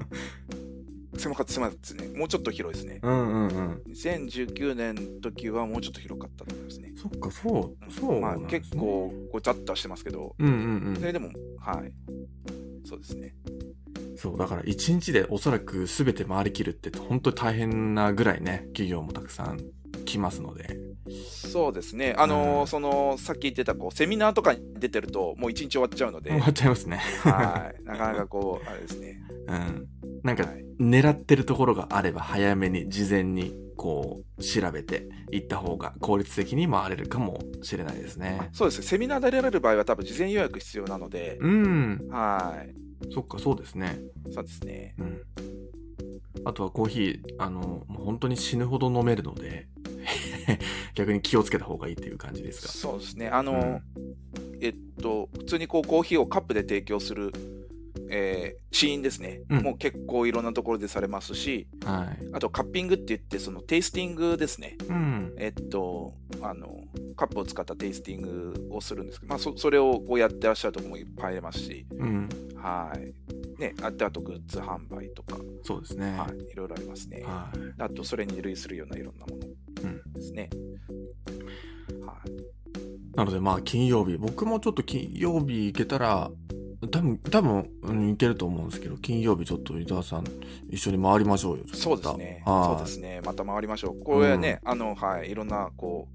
B: 狭かった、狭かったですね。もうちょっと広いですね。
A: うんうんうん
B: 2019年の時はもうちょっと広かったと思いますね。
A: そっかそうそう
B: まあ結構ごちゃっとはしてますけど、
A: うんうんうん
B: それでも、はい。そうですね。
A: そうだから一日でおそらく全て回りきるって本当に大変なぐらいね企業もたくさん来ますので
B: そうですね。あのー
A: うん
B: その、さっき言ってた、こう、セミナーとかに出てると、もう一日終わっちゃうので、
A: 終わっちゃいますね
B: はい。なかなかこう、あれですね。
A: うんなんか
B: はい
A: 狙ってるところがあれば早めに事前にこう調べて行った方が効率的に回れるかもしれないですね
B: そうですね。セミナーで出られる場合は多分事前予約必要なので、
A: うん
B: はい。
A: そっかそうですね
B: そうですね。
A: うんあとはコーヒーあのもう本当に死ぬほど飲めるので 逆に気をつけた方がいいっていう感じですか？
B: そうですね。あのーえっと、普通にこう、コーヒーをカップで提供する、えー、シーンですね。
A: うん
B: もう結構いろんなところでされますし、
A: はい
B: あとカッピングって言って、そのテイスティングですね。
A: うん
B: えっと、あの、カップを使ったテイスティングをするんですけど、まあ、そそれをこうやってらっしゃるところもいっぱいありますし、
A: うん
B: はい。ね、あとあとグッズ販売とか、
A: そうですね
B: はい、いろいろありますね。
A: はい
B: あと、それに類するようないろんなもの
A: うん
B: ですね。はい。
A: なのでまあ金曜日、僕もちょっと金曜日行けたら、多分、多分、うん、行けると思うんですけど、金曜日ちょっと伊沢さん一緒に回りましょうよ。
B: そうですね。
A: また
B: そうですね。また回りましょう。これはね、あの、はい、いろんな、こ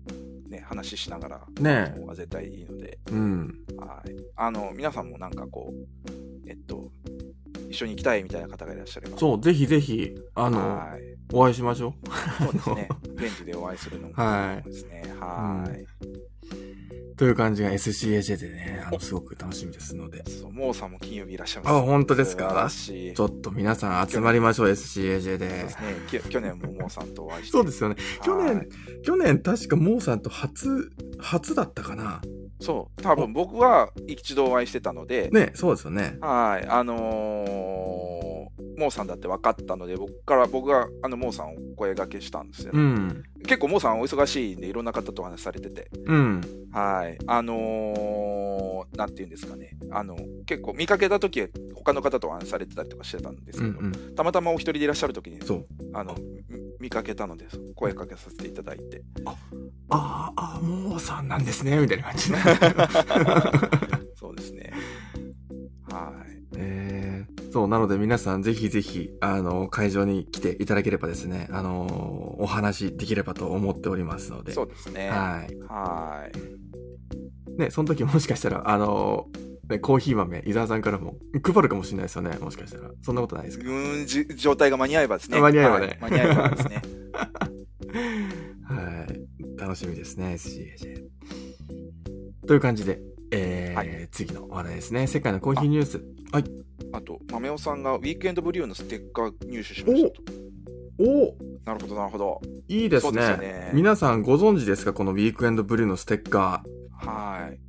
B: う、ね、話しながら、
A: ね
B: が絶対いいので、
A: うん。
B: はい。あの、皆さんもなんかこう、えっと、一緒に行きたいみたいな方がいらっしゃれば。
A: そう、ぜひぜひ、あの、
B: はい。
A: お会いしましょ
B: そうですね。現地でお会いするのも
A: はい
B: ですね。はい。
A: う。という感じが SCAJ でね、あの、すごく楽しみですので。
B: そう、モーさんも金曜日いらっしゃいます。
A: あ本当ですか？ちょっと皆さん集まりましょう、SCAJ
B: そう
A: で
B: で。すね。き去年もモーさんとお会いして。
A: そうですよね。去
B: はい
A: 年、去年確かモーさんと初、初だったかな。
B: そう。多分僕は一度お会いしてたので、
A: ね、そうですよね。
B: はい。あのーモーさんだって分かったので、僕から、僕があのモーさんをお声掛けしたんですよ、
A: うん。
B: 結構モーさんお忙しいんで、いろんな方とお話しされてて、
A: うん。
B: はい。あのーなんていうんですかね。あの、結構見かけた時は他の方とお話しされてたりとかしてたんですけど、
A: うんうん。
B: たまたまお一人でいらっしゃる時に、
A: そう。
B: あの、み見かけたので、声かけさせていただいて。
A: ああ、あモーさんなんですね、みたいな感じで。
B: そうですね。はい。
A: えー、そう、なので皆さんぜひぜひ、あの、会場に来ていただければですね、あの、お話できればと思っておりますので。
B: そうですね。
A: はい。
B: はい。
A: ね、その時もしかしたら、あの、ね、コーヒー豆、伊沢さんからも配るかもしれないですよね、もしかしたら。そんなことないですか？
B: うん、じ状態が間に合えばですね。
A: 間に合えばね
B: はい間に合えばですね。
A: はい。楽しみですね、SCAJ。という感じで、えー
B: はい
A: 次の話題ですね。世界のコーヒーニュース。はい。
B: あと、豆尾さんがウィークエンドブリューのステッカー入手しましたと。
A: お
B: なるほど、なるほど。
A: いいですね
B: ね
A: 皆さんご存知ですか？このウィークエンドブリューのステッカー。
B: はい。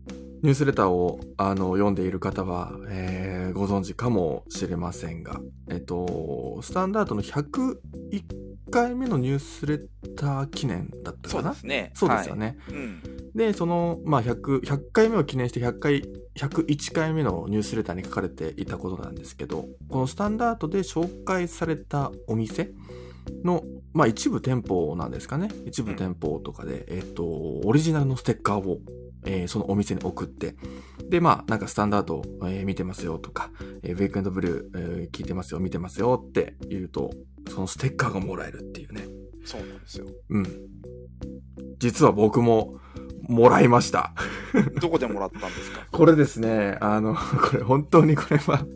A: ニュースレターをあの読んでいる方は、えーご存知かもしれませんが、えっと、スタンダードの101回目のニュースレター記念だった
B: そ
A: かな？
B: うですね。
A: そうですよね。
B: はい。うん。
A: で、その、まあ、100、100回目を記念して100回、101回目のニュースレターに書かれていたことなんですけど、このスタンダードで紹介されたお店の、まあ、一部店舗なんですかね。一部店舗とかで、えっと、オリジナルのステッカーを、えーそのお店に送って、で、まあ、なんかスタンダード、えー見てますよとか、えーウェイクエンドブルー、えー聞いてますよ、見てますよって言うと、そのステッカーがもらえるっていうね。
B: そうなんですよ。
A: うん。実は僕ももらいました。
B: どこでもらったんですか？
A: これですね、あの、これ本当にこれは、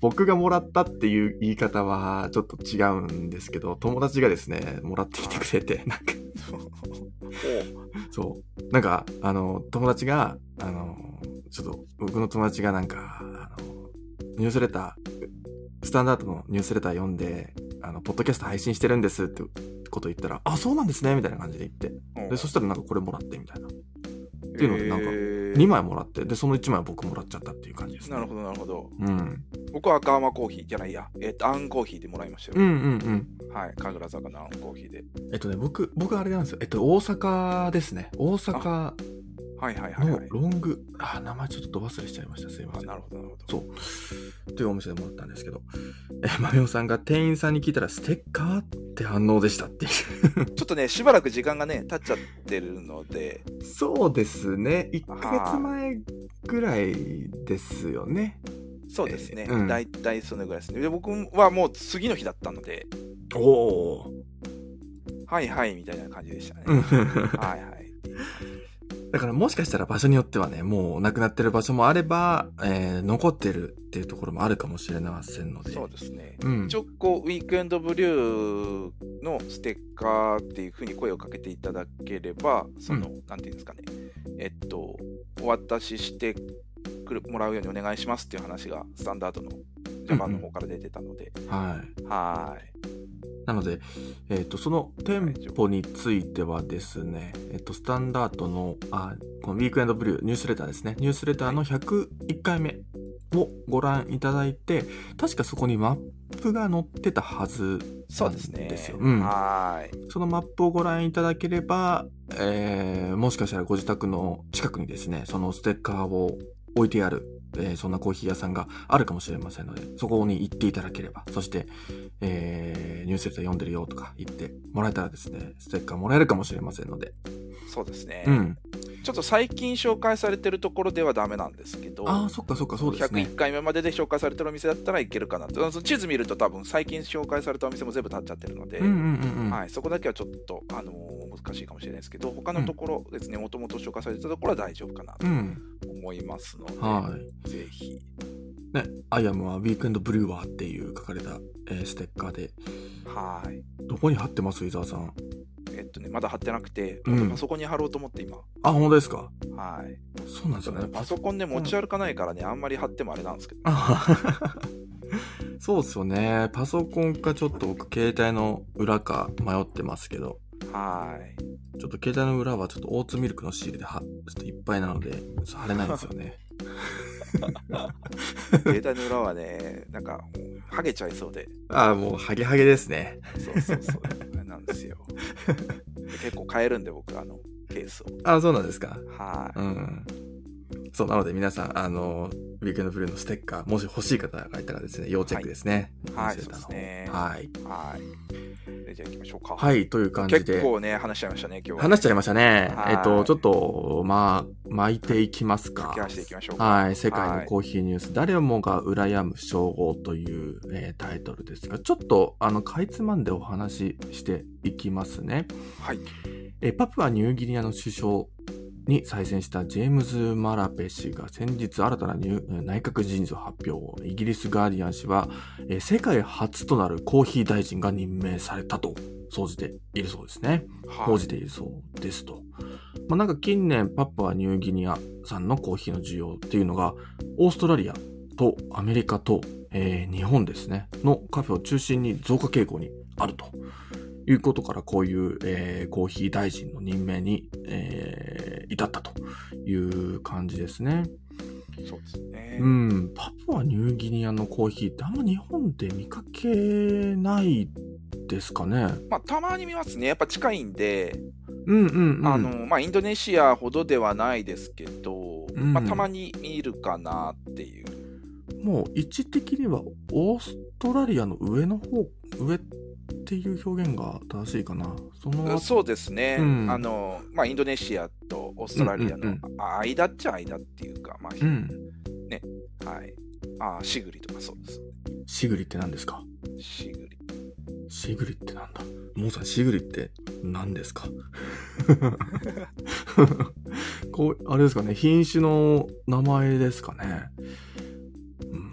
A: 僕がもらったっていう言い方はちょっと違うんですけど、友達がですね、もらってきてくれて、なんか、
B: お
A: そう。なんか、あの、友達が、あの、ちょっと、僕の友達がなんか、あの、ニュースレター、スタンダードのニュースレター読んで、あの、ポッドキャスト配信してるんですってこと言ったら、あ、そうなんですね、みたいな感じで言って。
B: お
A: で、そしたらなんかこれもらって、みたいな。っていうのでなんか
B: へー
A: 2枚もらって、で、その1枚は僕もらっちゃったっていう感じですね。
B: なるほど、なるほど。
A: うん。
B: 僕は赤甘コーヒーじゃないや。えっと、あんコーヒーでもらいましたよ。
A: うんうんうん。
B: はい。神楽坂のあんコーヒーで。
A: えっとね、僕、僕あれなんですよ。えっと、大阪ですね。大阪の
B: はい。
A: ロング、あ、名前ちょっとど忘れしちゃいました。すいません。
B: あなるほど、なるほど。
A: そう。というお店でもらったんですけど、え、マミオさんが店員さんに聞いたら、ステッカーって反応でしたっていう。
B: ちょっとね、しばらく時間がね、経っちゃってるので、
A: そうですね。1ヶ月前ぐらいですよね。
B: そうですね。
A: えーうん
B: だいたいそのぐらいですね。で、僕はもう次の日だったので、
A: おお。
B: はいはいみたいな感じでしたね。
A: うん
B: はいはい。
A: だからもしかしたら場所によってはね、もうなくなってる場所もあれば、えー残ってるっていうところもあるかもしれませんので。
B: そうですね。
A: うん
B: 一。応こう、ウィークエンドブリューのステッカーっていうふうに声をかけていただければ、その、なんていうんですかね、えっと、お渡ししてくるもらうようにお願いしますっていう話が、スタンダードのジャパンの方から出てたので、
A: はい。
B: はい。
A: なので、えっ、と、その店舗についてはですね、えっ、と、スタンダードの、あ、このウィークエンドブリューニュースレターですね。ニュースレターの101回目をご覧いただいて、確かそこにマップが載ってたはず
B: そうですね。
A: ですようん
B: はい。
A: そのマップをご覧いただければ、えーもしかしたらご自宅の近くにですね、そのステッカーを置いてある、えーそんなコーヒー屋さんがあるかもしれませんので、そこに行っていただければ、そして、えーニュースレター読んでるよとか言ってもらえたらですね、ステッカーもらえるかもしれませんので。
B: そうですね。
A: うん。
B: ちょっと最近紹介されてるところではダメなんですけど、
A: ああ、そっかそっか、そうですね。
B: 101回目までで紹介されてるお店だったらいけるかなと。地図見ると多分最近紹介されたお店も全部立っちゃってるので、
A: うんうんうんうん。
B: はい、そこだけはちょっと、あのー難しいかもしれないですけど、他のところですね、もともと紹介されてたところは大丈夫かなと
A: うん。
B: 思いますので、
A: はい。
B: ぜひ。
A: ね、アイアムはウィークエンドブリュワーっていう書かれた、えーステッカーで、
B: はい。
A: どこに貼ってます？伊沢さん。
B: えっとね、まだ貼ってなくて、
A: うん
B: パソコンに貼ろうと思って今。
A: あ、本当ですか？
B: はい。
A: そうなんですよね。
B: パソコンね、持ち歩かないからね、あんまり貼ってもあれなんですけど。
A: あ そうですよね。パソコンかちょっと僕、携帯の裏か迷ってますけど、
B: はい。
A: ちょっと携帯の裏はちょっとオーツミルクのシールではちょっといっぱいなので、ちょっと貼れないんですよね。
B: 携帯の裏はね、なんか、ハゲちゃいそうで。
A: ああ、もうハゲハゲですね。
B: そうそうそう。なんですよ。結構買えるんで、僕、あの、ケースを。
A: ああ、そうなんですか。
B: はい。
A: うん。そう、なので皆さん、あの、ウィークエンドブルーのステッカー、もし欲しい方がいたらですね、要チェックですね。
B: はい
A: ニュースレターの方
B: そうですね
A: はい。
B: はい。でじゃあ行きましょうか。
A: はい、という感じで。
B: 結構ね、話しちゃいましたね、今日は。
A: 話しちゃいましたね。
B: はい
A: えっと、ちょっと、まあ、巻いていきますか。
B: 駆け足でいきましょうか。
A: はい。世界のコーヒーニュース、誰もが羨む称号という、えータイトルですが、ちょっと、あの、かいつまんでお話ししていきますね。
B: はい。
A: えーパプアニューギニアの首相に再選したジェームズ・マラペ氏が先日新たな入内閣人事を発表。イギリス・ガーディアン氏は、えー世界初となるコーヒー大臣が任命されたと、総じているそうですね。報じているそうですと。まあ、なんか近年パプアニューギニア産のコーヒーの需要っていうのがオーストラリアとアメリカと、えー日本ですねのカフェを中心に増加傾向にあるということからこういう、えーコーヒー大臣の任命に、えー至ったという感じですね。
B: そうですね。
A: うん、パプアニューギニアのコーヒーってあんま日本で見かけないですかね。
B: まあ、たまに見ますね。やっぱ近いんで、
A: うんうんうん。
B: あの、まあ、インドネシアほどではないですけど、
A: うん
B: まあ、たまに見るかなっていう。
A: もう位置的にはオーストラリアの上の方、上っていう表現が正しいかな。その
B: そうですね、
A: うん
B: あの、まあ、インドネシアとオーストラリアの間っちゃ間っていうか、まあ、
A: うん。
B: はい。ああ、シグリとかそうです。
A: シグリって何ですか？
B: シグリ。
A: シグリってなんだ？モーさん、シグリって何ですか？こう、あれですかね、品種の名前ですかね。うん、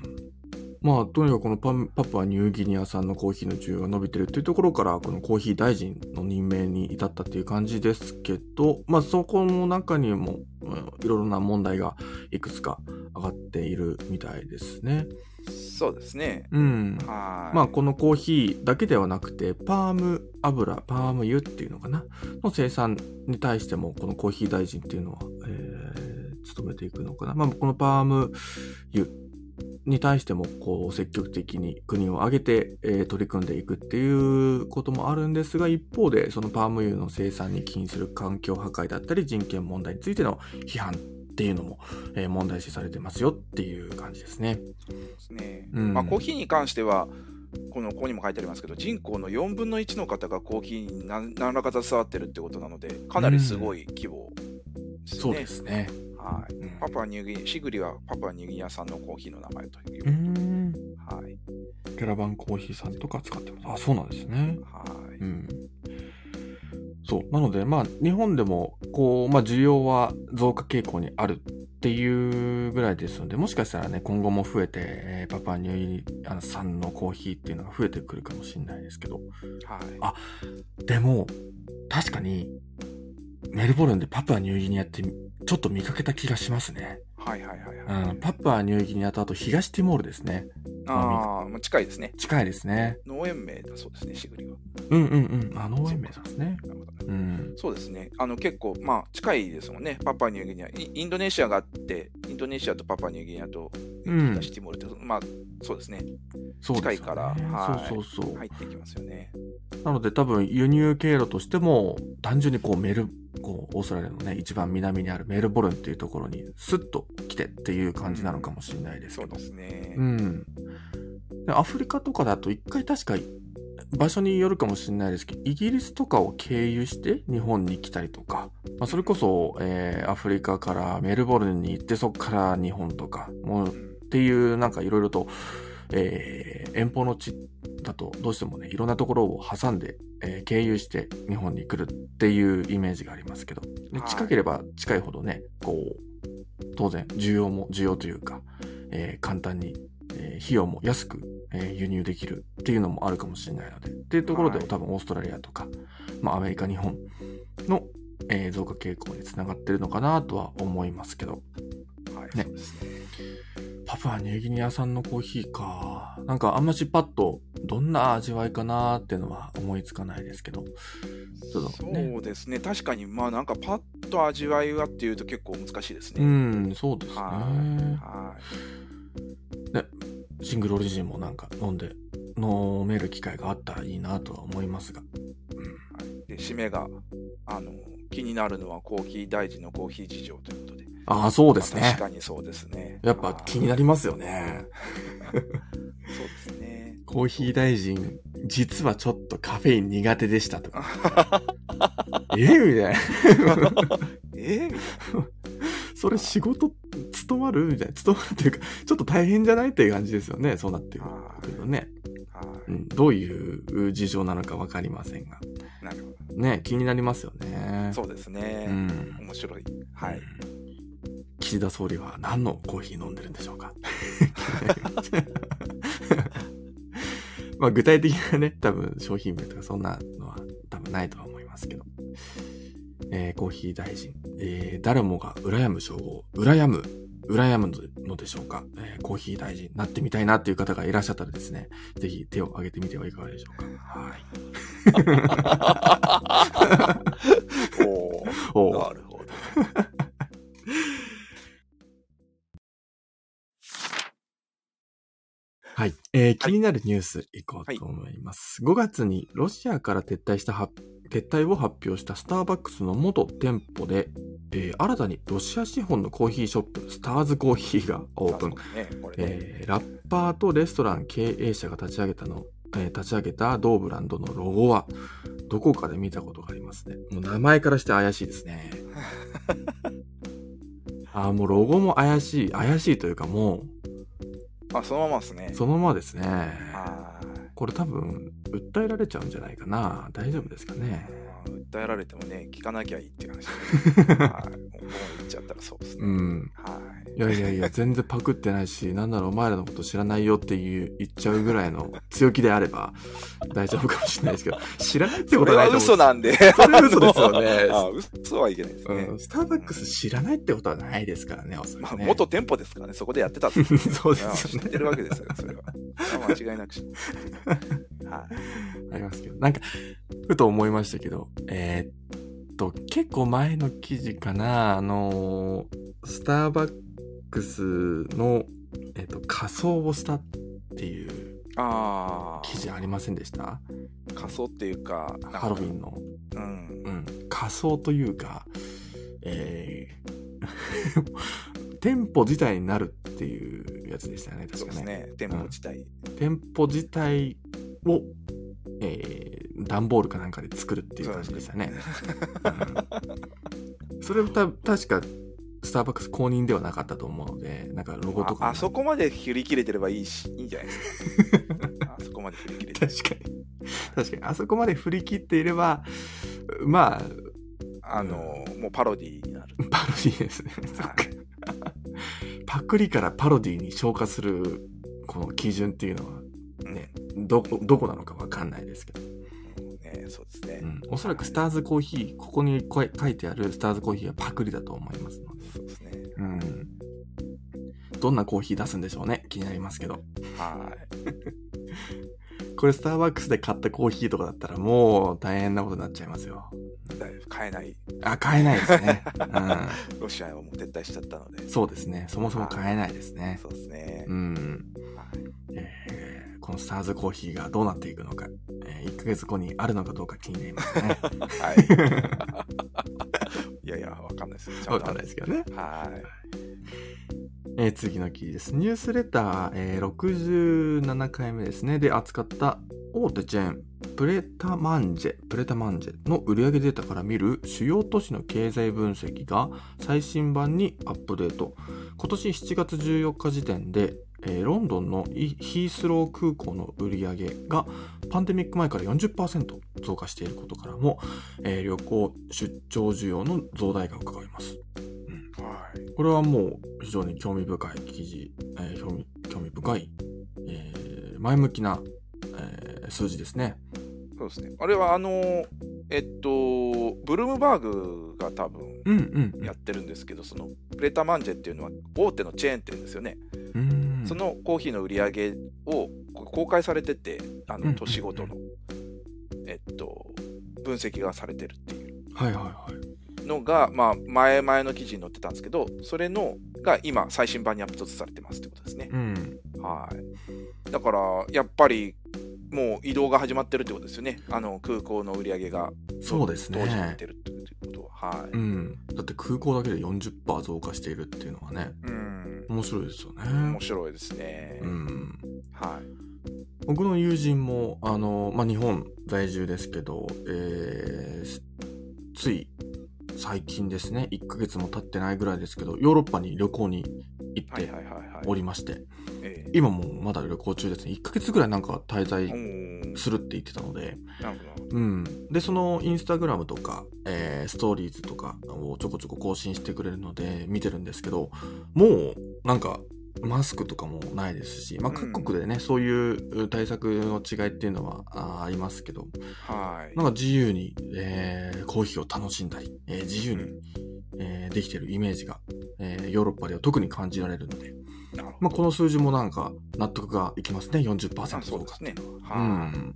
A: まあ、とにかくこのパンパプアニューギニア産のコーヒーの需要が伸びてるっていうところから、このコーヒー大臣の任命に至ったっていう感じですけど、まあ、そこの中にも、うんいろいろな問題がいくつか上がっているみたいですね。
B: そうですね。
A: うん。
B: はい。
A: まあこのコーヒーだけではなくてパーム油パーム油っていうのかな？の生産に対してもこのコーヒー大臣っていうのは、えー、努めていくのかな？まあこのパーム油に対してもこう積極的に国を挙げて、えー取り組んでいくっていうこともあるんですが一方でそのパーム油の生産に起因する環境破壊だったり人権問題についての批判っていうのも、えー問題視されてますよっていう感じですね。
B: ですね。
A: うん
B: まあ、コーヒーに関しては、このここにも書いてありますけど、人口の4分の1の方がコーヒーに何何らか携わってるってことなので、かなりすごい規模ですね。
A: そうですね。
B: はい。
A: うん
B: パパニューギニシグリはパパニューギニア産のコーヒーの名前という
A: う。ん。
B: はい。
A: キャラバンコーヒーさんとか使ってます。あ、そうなんですね。
B: はい。
A: うん。そう。なので、まあ、日本でも、こう、まあ、需要は増加傾向にあるっていうぐらいですので、もしかしたらね、今後も増えて、えーパパニューあの産のコーヒーっていうのが増えてくるかもしれないですけど。
B: はい。
A: あでも、確かに、メルボルンでパプアニューギニアってちょっと見かけた気がしますね。
B: はいはいはいはい。
A: うん、パプアニューギニアとあと東ティモールですね。
B: ああ、まあ近いですね。
A: 近いですね。
B: 農園名だそうですね、シグリは。
A: うんうんうん。あ、農園名なんですね。
B: なるほどね。
A: うん。
B: そうですね。あの結構、まあ近いですもんね。パパニューギニア。イインドネシアがあって、インドネシアとパパニューギニアと
A: うん
B: 東ティモールって、まあそうですね。
A: そうですよね
B: 近いからはい
A: そうそうそう。
B: 入っていきますよね。
A: なので多分輸入経路としても、単純にこうメル、こう、オーストラリアのね、一番南にあるメルボルンっていうところにスッと来てっていう感じなのかもしれないですけど。
B: そうですね。
A: うん。でアフリカとかだと一回確か場所によるかもしれないですけど、イギリスとかを経由して日本に来たりとか、まあ、それこそ、えーアフリカからメルボルンに行ってそこから日本とか、もう
B: うん
A: っていうなんかいろいろと、えー遠方の地だとどうしてもね、いろんなところを挟んで、えー経由して日本に来るっていうイメージがありますけど、近ければ近いほどね、こう、当然需要も、需要というか、えー簡単に、えー費用も安く、えー輸入できるっていうのもあるかもしれないので、っていうところで
B: はい。
A: 多分オーストラリアとか、まあアメリカ、日本の、えー増加傾向につながってるのかなとは思いますけど、
B: はい、
A: ね
B: そうですね。
A: パプアニューギニア産のコーヒーか。なんかあんましパッとどんな味わいかなっていうのは思いつかないですけど。ちょっとね
B: そうですね。確かに、まあなんかパッと味わいはっていうと結構難しいです
A: う
B: ね。
A: ん、そうですね。
B: はい。
A: シングルオリジンもなんか飲んで、飲める機会があったらいいなとは思いますが。
B: はい、で締めがあの気になるのはコーヒー大臣のコーヒー事情という。
A: ああ、そうですね
B: まあ確。かにそうですね。
A: やっぱ気になりますよね。
B: そうですね。
A: コーヒー大臣、実はちょっとカフェイン苦手でしたとか。えみたいな。
B: えーみたい
A: それ仕事務まるみたいな。務まるっていうか、ちょっと大変じゃないっていう感じですよね。そうなってくるけどね。うん、どういう事情なのかわかりませんが。
B: い。なるほ
A: ね、気になりますよね
B: ど。。そうですね。
A: うん。
B: 面白い。はい。
A: 岸田総理は何のコーヒー飲んでるんでしょうか？まあ具体的なね、多分商品名とかそんなのは多分ないとは思いますけど。えーコーヒー大臣、えー誰もが羨む称号、羨む、羨むのでしょうか、えーコーヒー大臣になってみたいなっていう方がいらっしゃったらですね、ぜひ手を挙げてみてはいかがでしょうか？はい。
B: おー
A: おう
B: なるほど。
A: はい。えー気になるニュースいこうと思います。5月にロシアから撤退したは撤退を発表したスターバックスの元店舗で、えー新たにロシア資本のコーヒーショップ、スターズコーヒーがオープン。
B: ね、ね。
A: えーラッパーとレストラン経営者が立ち上げたの、えー立ち上げた同ブランドのロゴは、どこかで見たことがありますね。もう名前からして怪しいですね。あーもうロゴも怪しい、怪しいというかも
B: あ、そのままですね
A: う、。そのままですね。
B: あ
A: これ多分、訴えられちゃうんじゃないかな。大丈夫ですかね。
B: ー訴えられてもね、聞かなきゃいいっていう話ね。はい。もう言っちゃったらそうですね。
A: うん。
B: はい。
A: いやいやいや、全然パクってないし、なんならお前らのこと知らないよっていう言っちゃうぐらいの強気であれば大丈夫かもしれないですけど、知らないって
B: それは
A: ことはないと思う。
B: 嘘なんで。
A: それは嘘ですよね
B: あ嘘はいけないですね。
A: うん、スターバックス知らないってことはないですからね、おそら
B: まあ。元店舗ですからね、そこでやってたんですよ
A: そうですよね
B: あ知ってるわけですよ、それは。それは間違いなく知ってる。はい。
A: ありますけど。なんか、ふと思いましたけど、えーっと、結構前の記事かな、あのースターバックスの、えーっと、仮装をしたっていう
B: あ
A: 記事ありませんでした？
B: あ、仮装っていうか、
A: ハロウィンの。
B: うん。
A: うん。仮装というか、えー 店舗自体になるっていうやつでしたよね、確かね。
B: そうですね、店舗自体。
A: 店舗自体を、えー段ボールかなんかで作るっていう感じでしたね。うんそれもた確か、スターバックス公認ではなかったと思うので、なんかロゴとかも
B: ああそこまで振り切れてればいいし、いいんじゃないですか。あそこまで振り切れて。
A: 確かに。確かに。あそこまで振り切っていれば、まあ、
B: あの、もうパロディーになる。
A: パロディですね。パクリからパロディに昇華する、この基準っていうのは、ね、どこ、どこなのかわかんないですけど。
B: ね、そうですね。
A: うん。おそらくスターズコーヒー、ここにこう書いてあるスターズコーヒーはパクリだと思いますので。
B: そうですね。
A: うん。どんなコーヒー出すんでしょうね。気になりますけど。
B: はい。
A: これスターバックスで買ったコーヒーとかだったらもう大変なことになっちゃいますよ。
B: 買えない。
A: あ、買えないですね。う
B: ロシアはもう撤退しちゃったので。
A: ん。そうですね。そもそも買えないですね。
B: そうですね。
A: うん。
B: はい
A: えーこのスターズコーヒーがどうなっていくのか、え1ヶ月後にあるのかどうか気になりますね。
B: はい。いやいや、わかんないです
A: わかんないですけどね。
B: はい。
A: えー次の記事です。ニュースレター、えー67回目ですね。で扱った大手チェーン、プレタマンジェ、プレタマンジェの売上データから見る主要都市の経済分析が最新版にアップデート。今年7月14日時点で、えーロンドンのイヒースロー空港の売上がパンデミック前から40%増加していることからも、えー旅行出張需要の増大が伺えます。
B: はい。
A: これはもう非常に興味深い記事、えー興味興味深い、えー前向きな、えー数字ですね。
B: そうですね。あれは、あの、えっと、ブルームバーグが多分
A: うんうんうん。
B: やってるんですけど、そのプレタマンジェっていうのは大手のチェーン店ですよね。
A: うーん
B: そのコーヒーの売り上げをこ公開されてて、あの年ごとの、えっと、分析がされてるっていう。のが、まあ、前々の記事に載ってたんですけど、それのが今、最新版にアップデートされてますってことですね。
A: うん。
B: はい。だから、やっぱり、もう移動が始まってるってことですよね。あの空港の売り上げが
A: そうです
B: 同時に出
A: ね。
B: てるってことは。はい。
A: うん。だって空港だけで40%増加しているっていうのはね、
B: うん。
A: 面白いですよね。
B: 面白いですね。
A: うん。
B: はい。
A: 僕の友人も、あの、まあ、日本在住ですけど、えーつい最近ですね、1ヶ月も経ってないぐらいですけど、ヨーロッパに旅行に行っ
B: はい
A: て。おりまして、
B: ええ
A: 今もまだ旅行中ですね。1ヶ月ぐらいなんか滞
B: お
A: 在
B: ー
A: するって言ってたので。うん。で、そのインスタグラムとか、えーストーリーズとかをちょこちょこ更新してくれるので見てるんですけど、もうなんかマスクとかもないですし、まあ
B: うん
A: 各国でね、そういう対策の違いっていうのはあーありますけど、
B: はい。
A: なんか自由に、えーコーヒーを楽しんだり、えー自由に、えーできてるイメージが、えーヨーロッパでは特に感じられるので。まあ、この数字もなんか納得がいきますね。40%
B: あ
A: 増加
B: そうですね。
A: う
B: は
A: ん。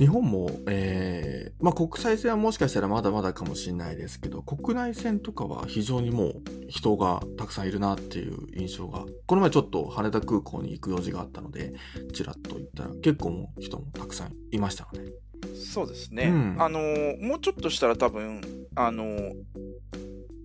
A: 日本も、えーまあ、国際線はもしかしたらまだまだかもしれないですけど、国内線とかは非常にもう人がたくさんいるなっていう印象が、この前ちょっと羽田空港に行く用事があったので、ちらっと行ったら結構もう人もたくさんいましたので、
B: い。そうですね。
A: うん
B: あのーもうちょっとしたら多分、あのー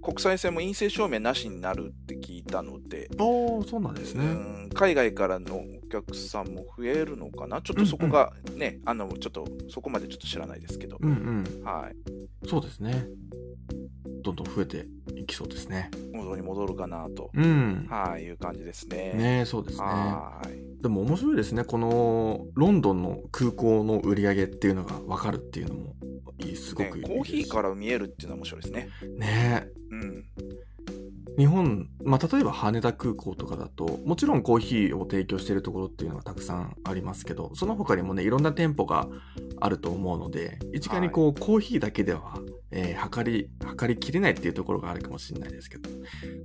B: 国際線も陰性証明なしになるって聞いたので、
A: そうなんですね。
B: うん海外からのお客さんも増えるのかな、ちょっとそこがね、あのちょっとそこまでちょっと知らないですけど、
A: うんうん。
B: はい、
A: そうですね。どんどん増えていきそうですね。
B: 元に戻るかなと、
A: うん。
B: はい、いう感じですね。
A: ねえそうですね。
B: はい
A: でも面白いですね。このロンドンの空港の売り上げっていうのが分かるっていうのもいい、すご
B: ね
A: くいいです。
B: コーヒーから見えるっていうのは面白いですね。
A: ね
B: うん、
A: え日本、まあ、例えば羽田空港とかだと、もちろんコーヒーを提供しているところっていうのはたくさんありますけど、その他にもね、いろんな店舗があると思うので、一概にこう、コーヒーだけでは、えー測り、測りきれないっていうところがあるかもしれないですけど、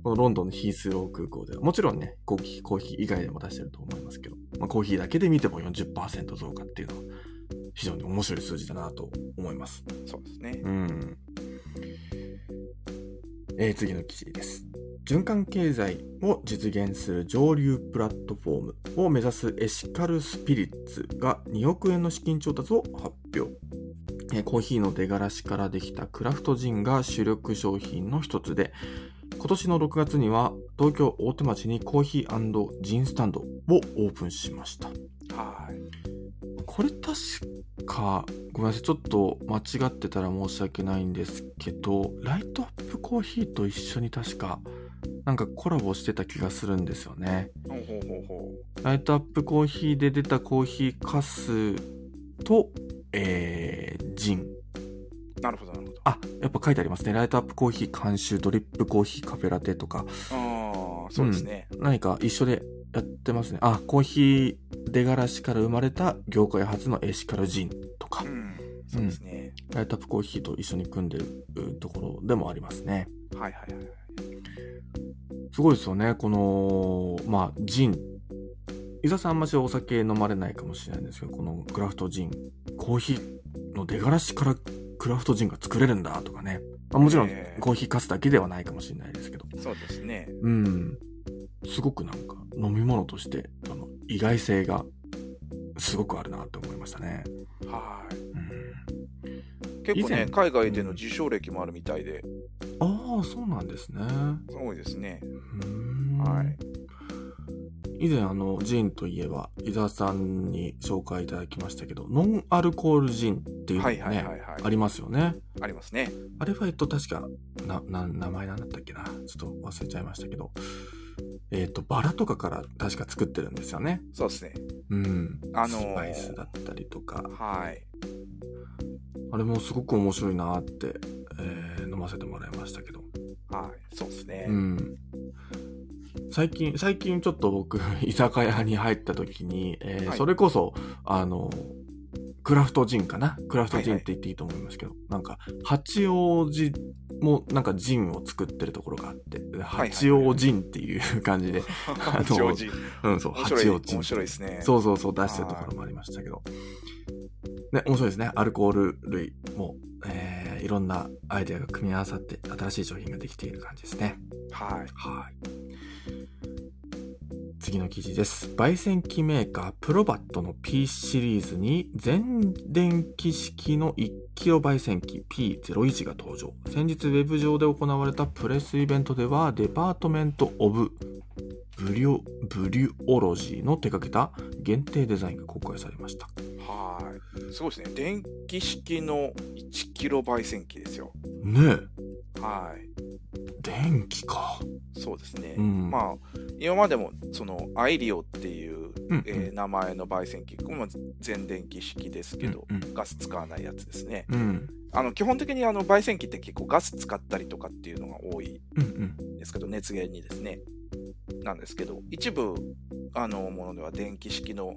A: このロンドンのヒースロー空港では、もちろんね、コーヒー、コーヒー以外でも出してると思いますけど、まあ、コーヒーだけで見ても40%増加っていうのは、非常に面白い数字だなと思います。
B: そうですね。
A: うん。えー次の記事です。循環経済を実現する上流プラットフォームを目指すエシカルスピリッツが2億円の資金調達を発表。えーコーヒーの出がらしからできたクラフトジンが主力商品の一つで、今年の6月には東京大手町にコーヒージンスタンドをオープンしました。
B: はい。
A: これ確か、ごめんなさい、ちょっと間違ってたら申し訳ないんですけど、ライトアップコーヒーと一緒に確か、なんかコラボしてた気がするんですよね。
B: ほうほうほうほ
A: ライトアップコーヒーで出たコーヒーかすと、えー、ジン。
B: う。なるほど、なるほど。
A: あ、やっぱ書いてありますね。ライトアップコーヒー監修、ドリップコーヒーカフェラテとか、
B: ああ、そうですね。
A: 何か一緒でやってますね。あ、コーヒー出がらしから生まれた業界初のエシカルジンとか
B: う、ん、そうですね。
A: ライトアップコーヒーと一緒に組んでるうんところでもありますね。
B: はいはいはい。
A: すごいですよね。この、まあ、ジン。伊沢さんあんましお酒飲まれないかもしれないんですけど、このクラフトジン。コーヒーの出がらしからクラフトジンが作れるんだとかね。まあ、もちろん
B: ええ
A: コーヒーかすだけではないかもしれないですけど。
B: そうですね。
A: うん。すごくなんか飲み物として、その意外性がすごくあるなと思いましたね。
B: はい。
A: うん、
B: 結構ね、海外での受賞歴もあるみたいで、
A: ああ、そうなんですね。
B: 多いですね。はい。
A: 以前あのジンといえば伊沢さんに紹介いただきましたけどノンアルコールジンっていうのがね、
B: はいはいはいはい
A: ありますよね
B: ありますね。
A: あれはえっと確かなな名前なんだったっけなちょっと忘れちゃいましたけどえっ、とバラとかから確か作ってるんですよね
B: そうですね。
A: うん
B: あのー
A: スパイスだったりとか
B: はい。
A: あれもすごく面白いなって、えー飲ませてもらいましたけど
B: はい。そうですね。
A: うん最近、最近ちょっと僕、居酒屋に入った時に、えー
B: はい
A: それこそ、あの、クラフトジンかな？クラフトジンって言っていいと思いますけど、なんか、八王子もなんかジンを作ってるところがあって、
B: はいはい
A: 八王ジンっていう感じで、あの
B: ジョージ。
A: うん、そう、八王ジン。
B: 面白いですね。
A: そうそうそう、出してるところもありましたけど。ね、面白いですね。アルコール類も、えーいろんなアイデアが組み合わさって新しい商品ができている感じですね。
B: はい。
A: はい。次の記事です。焙煎機メーカープロバットの P シリーズに全電気式の1キロ焙煎機 P01 が登場。先日ウェブ上で行われたプレスイベントでは Department of Brew Brewology の手掛けた限定デザインが公開されました。
B: はい。すごいですね。電気式の1キロ焙煎機ですよ。
A: ねえ、
B: はい。
A: 電気か。
B: そうですね。
A: うん。
B: まあ、今までも、その、アイリオっていう、
A: うん
B: えー名前の焙煎機、これも全電気式ですけど、
A: うんうん
B: ガス使わないやつですね。
A: うん。
B: あの基本的にあの焙煎機って結構ガス使ったりとかっていうのが多い
A: うんうん。
B: んですけど、熱源にですね。なんですけど、一部あのものでは電気式の、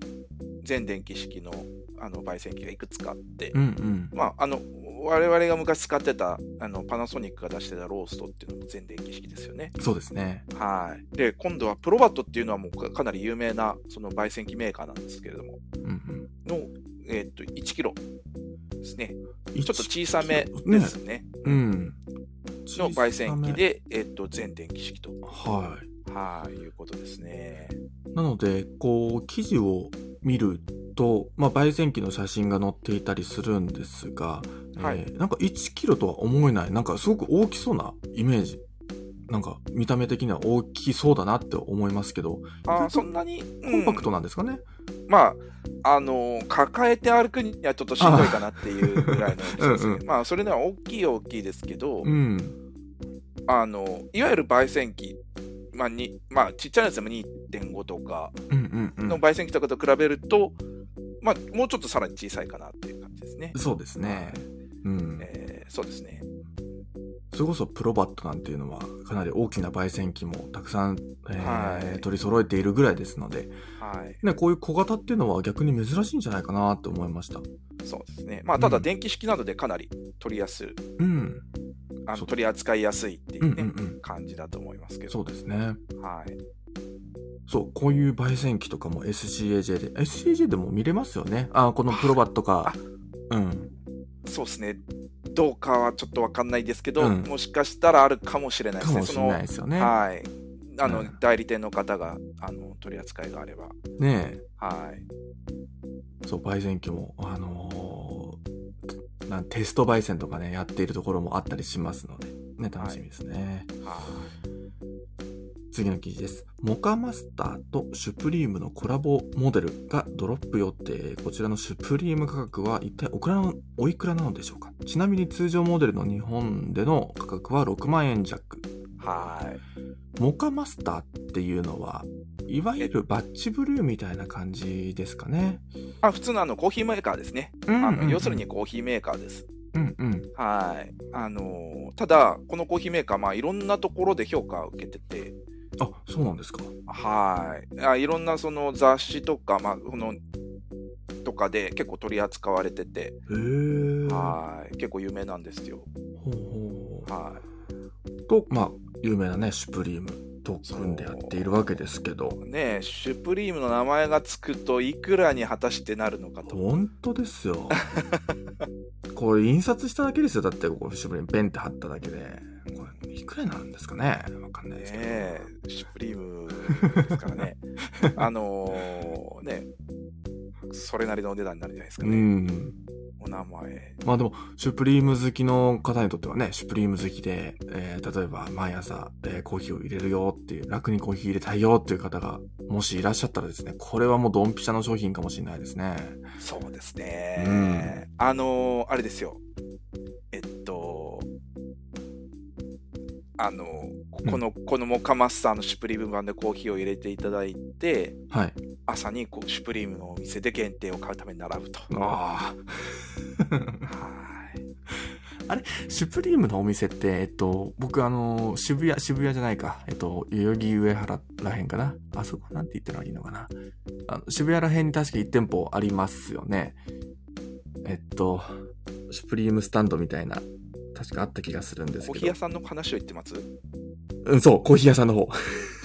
B: 全電気式のあの焙煎機がいくつかあって、
A: うんうん。
B: まあ、あの我々が昔使ってたあのパナソニックが出してたローストっていうのも全電気式ですよね。
A: そうですね。
B: はい。で、今度はプロバットっていうのはもうかかなり有名なその焙煎機メーカーなんですけれども、
A: うんうん。
B: の、えーっと1キロですね。
A: ちょ
B: っと小さめですね。
A: うん。
B: の焙煎機で、えーっと全電気式と、
A: め。はい。
B: はい、いうことですね。
A: なので、こう、記事を見ると、まあ、焙煎機の写真が載っていたりするんですが、
B: はい
A: えーなんか1キロとは思えない、なんかすごく大きそうなイメージ。なんか見た目的には大きそうだなって思いますけど、
B: あそんなに、
A: コンパクト
B: うん
A: なんですかね？
B: まあ、あのー抱えて歩くにはちょっとしんどいかなっていう ぐらいの大きさですね
A: うんう
B: まあ、それでは大きいは大きいですけど、
A: うん。
B: あのいわゆる焙煎機、まあにまあ、ちっちゃいやつでも2.5とか。の焙煎機とかと比べると、まあ、もうちょっとさらに小さいかなっていう感じですね。
A: そうですね。うん。
B: えーそうですね。
A: それこそプロバットなんていうのはかなり大きな焙煎機もたくさん、えー
B: はい
A: 取り揃えているぐらいですので、
B: はい。
A: ね、こういう小型っていうのは逆に珍しいんじゃないかなって思いました。
B: そうですね。まあ、ただ
A: うん
B: 電気式なのでかなり取りやすい、
A: うん。
B: あの取り扱いやすいっていうね、
A: うんうんうん。
B: 感じだと思いますけど。
A: そうですね。
B: はい。
A: そう、こういう焙煎機とかも SCAJ で、SCAJ でも見れますよね。あ、このプロバットか。うん。
B: そうですね。どうかはちょっとわかんないですけど、
A: うん
B: もしかしたらあるかもしれないですね。
A: かもしれないですよね。
B: はい。あの、
A: うん
B: 代理店の方があの取り扱いがあれば。
A: ね
B: はい。
A: え。そう、焙煎機も、あのーなんテスト焙煎とかね、やっているところもあったりしますので、ね、楽しみですね。
B: はい
A: 次の記事です。モカマスターとシュプリームのコラボモデルがドロップ予定。こちらのシュプリーム価格は一体おいくらなのでしょうかちなみに通常モデルの日本での価格は6万円弱。
B: はい。
A: モカマスターっていうのは、いわゆるバッチブルーみたいな感じですかね。
B: あ普通のあのコーヒーメーカーですね。
A: うん
B: あの要するに、コーヒーメーカーです。
A: うんうん。
B: はい。あのーただ、このコーヒーメーカー、まあ、いろんなところで評価を受けてて、
A: あ、そうなんですか。
B: はい。あいろんなその雑誌とか、まあ、この、とかで結構取り扱われてて、
A: へえ。
B: はい。結構有名なんですよ。
A: ほうほう
B: は
A: と、まあ、有名なね、シュプリームと組んでやっているわけですけど。
B: い。ねえシュプリームの名前がつくと、いくらに果たしてなるのかと。
A: 本当ですよ。これ印刷しただけですよ。だって、ここ、シュプリームペンって貼っただけで。これ、いくらなんですかね？わかんないですけど。
B: ねえシュプリームですからね。あのーね、それなりのお値段になるんじゃないですか
A: う
B: ね。
A: ん。
B: お名前。
A: まあでも、シュプリーム好きの方にとってはね、シュプリーム好きで、えー例えば毎朝、えーコーヒーを入れるよっていう、楽にコーヒー入れたいよっていう方が、もしいらっしゃったらですね、これはもうドンピシャの商品かもしれないですね。
B: そうですね。
A: うん
B: あのーあれですよ。えっと、あのーこの、このモカマスターのシュプリーム版でコーヒーを入れていただいて、
A: はい。
B: 朝にこうシュプリームのお店で限定を買うために並ぶと。
A: ああ。
B: はい。
A: シュプリームのお店って、えっと、僕あの、渋谷、渋谷じゃないか。えっと、代々木上原らへんかな。あそこなんて言ったらいいのかな。あの渋谷らへんに確か1店舗ありますよね。えっと、シュプリームスタンドみたいな、確かあった気がするんですけど
B: コーヒー屋。さんの話を言ってます？
A: うん、そう、コーヒー屋さんの方。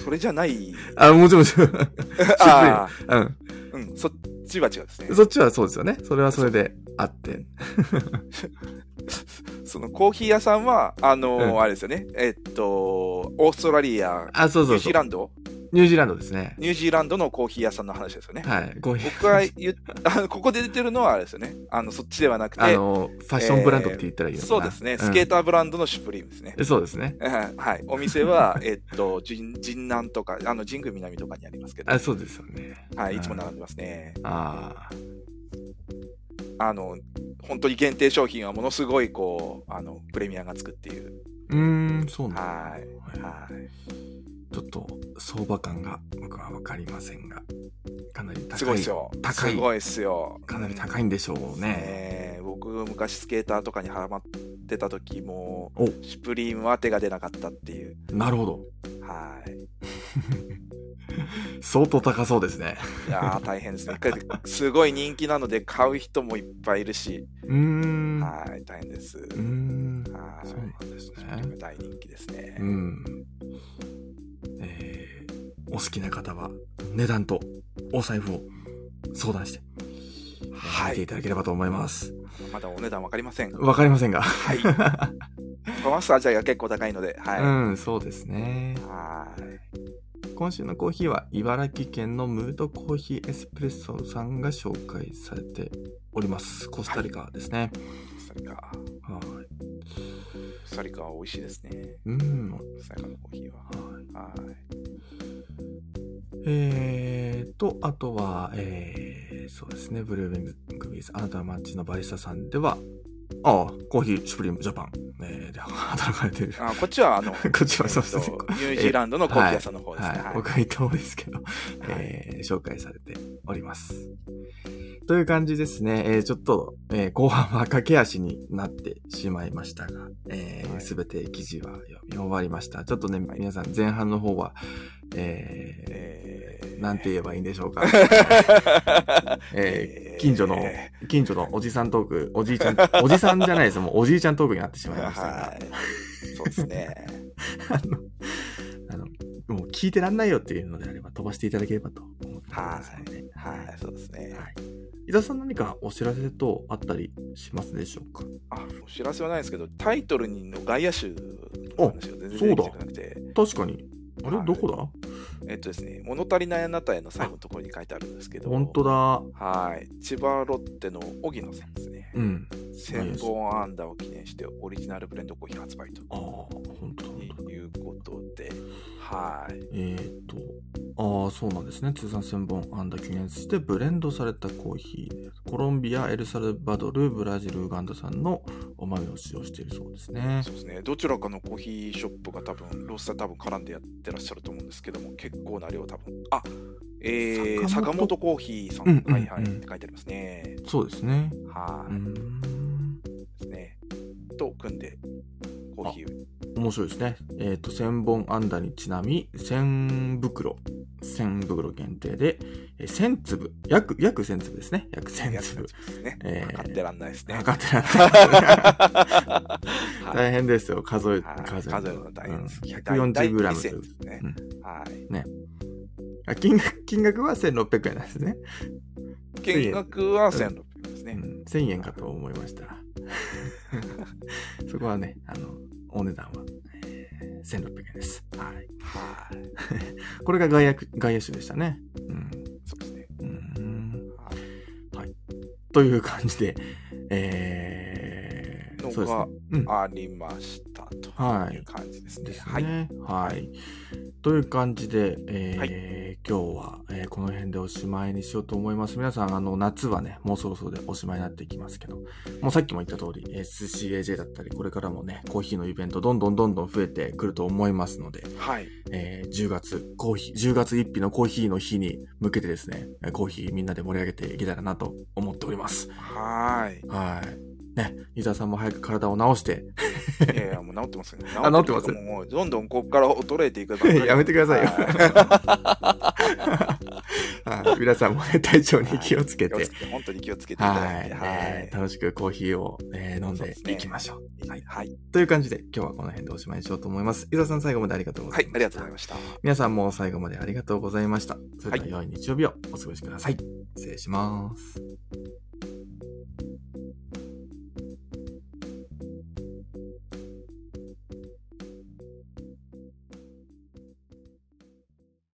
B: それじゃない。
A: あ、もちろん、もちろん。
B: あ
A: うん。
B: あ、うん、そっちは違うですね。
A: そっちはそうですよね。それはそれであって。
B: そのコーヒー屋さんは、あのー
A: うん
B: あれですよね。えっと、オーストラリア、
A: あ、そう
B: ニュー
A: そうそう。
B: ジーランド？
A: ニュージーランドですね。
B: ニュージーランドのコーヒー屋さんの話ですよね。
A: はい。
B: 僕が言っあのここで出てるのはあれですよね。あのそっちではなくて、
A: あの、ファッションブランドって言ったらいいのかな。
B: そうですね、スケーターブランドのシュプリームですね。
A: うんそうですね。
B: はい、お店は、えっと、神神南とか、あの神宮南とかにありますけど、
A: あ、そうですよね。
B: はい、いつも
A: うん
B: 並んでますね。
A: ああ。
B: あの、本当に限定商品はものすごい、こう、あの、プレミアがつくっていう。
A: うーん、そうなんだ。
B: はい。はい。
A: ちょっと相場感が僕はわかりませんが、かなり高い。
B: すごいですよ。
A: 高い
B: すごいですよ。
A: かなり高いんでしょうね。
B: ねえ僕昔スケーターとかにハマってた時も
A: お
B: シュプリームは手が出なかったっていう
A: なるほど。
B: はい
A: 相当高そうですね。
B: いやー大変ですねすごい人気なので買う人もいっぱいいるし
A: うーん。
B: はい大変です
A: うーん。
B: はい
A: そうなんですね。
B: ム大人気ですね
A: うん。えー、お好きな方は値段とお財布を相談して、
B: はい
A: 見ていただければと思います。
B: まだお値段わかりません
A: わかりませんが。
B: はいコマスター自体が結構高いのではい、
A: うん、そうですね。
B: はい
A: 今週のコーヒーは茨城県のムードコーヒーエスプレッソさんが紹介されております。コスタリカですね。
B: コスタリカ。
A: はい。
B: コスタリカは美味しいですね。
A: うん。
B: コスタリカのコーヒーは。
A: はい。
B: はい。
A: えーと、あとは、えー、そうですね、ブルーウィングビーズ、あなたの街のバリスタさんでは、ああ、コーヒーシュプリームジャパン、えー、で働かれてる。
B: あ、こっちは、あの、
A: こっちはそうですね
B: えっとニュージーランドのコーヒー屋さんの方ですね。
A: はい。
B: はい
A: 僕が言った方ですけど、えー紹介されております。という感じですね。えーちょっと、えー後半は駆け足になってしまいましたが、え
B: はい
A: すべて記事は読み終わりました。ちょっとね、
B: はい
A: 皆さん前半の方は、えー
B: えー
A: なんて言えばいいんでしょうか。えー近所の
B: え
A: 近所のおじさんトーク、おじいちゃん、おじさんじゃないです。もうおじいちゃんトークになってしまいました。
B: そうですね。
A: あの、あの、もう聞いてらんないよっていうのであれば飛ばしていただければと思ってますので。
B: はい、そうですね。
A: はい。伊田さん何かお知らせ等あったりしますでしょうか？
B: あ、お知らせはないですけど、タイトルにの外野手の話が全然出てきてなくて、
A: 確かに。あれ？
B: はい
A: どこだ？
B: えっとですね、物足りないあなたへの最後のところに書いてあるんですけど、
A: 本当だ。
B: はい。千葉ロッテの荻野さんですね。
A: うん。
B: 1000本安打を記念してオリジナルブレンドコーヒー発売と
A: ああ、本当だ、本当だ。
B: いうことで、はい。
A: えーと、ああ、そうなんですね。通算1000本安打記念してブレンドされたコーヒー。コロンビア、エルサルバドル、ブラジル、ウガンダ産のお豆を使用しているそうですね。
B: そうですね。どちらかのコーヒーショップが多分、ロースター多分絡んでやってらっしゃると思うんですけども、結構な量多分。あ、えー、
A: 坂本
B: コーヒーさん。
A: うんうんうん
B: はいはい。って書いてありますね。
A: そうですね。
B: はい。ですね。と組んで、コーヒー
A: 面白いですね。えっ、と、1000本安打にちなみ、1000袋、1000袋限定で、えー1000粒、約、約1000粒ですね。約1000
B: やつ
A: 粒。
B: ね。
A: えー
B: 測ってらんないですね。
A: 測ってらんない。
B: は い
A: 大変ですよ。数え、
B: はい
A: 数え
B: 数えるの大変です。
A: うん 140g
B: 大
A: とい
B: ね。
A: うん
B: はい。
A: あ金額金額は1600円なんですね。
B: 金額は1600円ですね。
A: うん、1000円かと思いました。そこはね、あの、お値段は、えー1600円です。はい。
B: はい。
A: これが外野外野手でしたね。うん。
B: そうですね。
A: うん
B: はい
A: という感じで、えー、
B: の
A: そうですね
B: が。
A: うん。
B: ありましたと
A: はい
B: いう感じですね。はい。
A: ね。はい。という感じで、えー
B: はい
A: 今日は、えーこの辺でおしまいにしようと思います。皆さん、あの、夏はね、もうそろそろでおしまいになっていきますけど、もうさっきも言った通り、SCAJ だったり、これからもね、コーヒーのイベント、どんどんどんどん増えてくると思いますので、
B: はい。
A: えー10月、コーヒー、10月1日のコーヒーの日に向けてですね、えーコーヒーみんなで盛り上げていけたらなと思っております。
B: はい。
A: はい。ね、伊沢さんも早く体を治して、
B: いやいや、もう治ってますよね。
A: あ治ってます？
B: もうどんどんここから衰えていく
A: やめてくださいよ
B: は
A: はい皆さんもね、体調に気をつけて
B: 気をつ、けて本当に気をつけていた
A: はい、
B: だいて。
A: えー楽しくコーヒーを、えー飲んでいきましょう。はい。
B: はい。
A: という感じで、今日はこの辺でおしまいにしようと思います。伊沢さん最後までありがとうござました。
B: はいい、ありがとうございました。
A: 皆さんも最後までありがとうございました。それでは良い日曜日をお過ごしください。失礼します。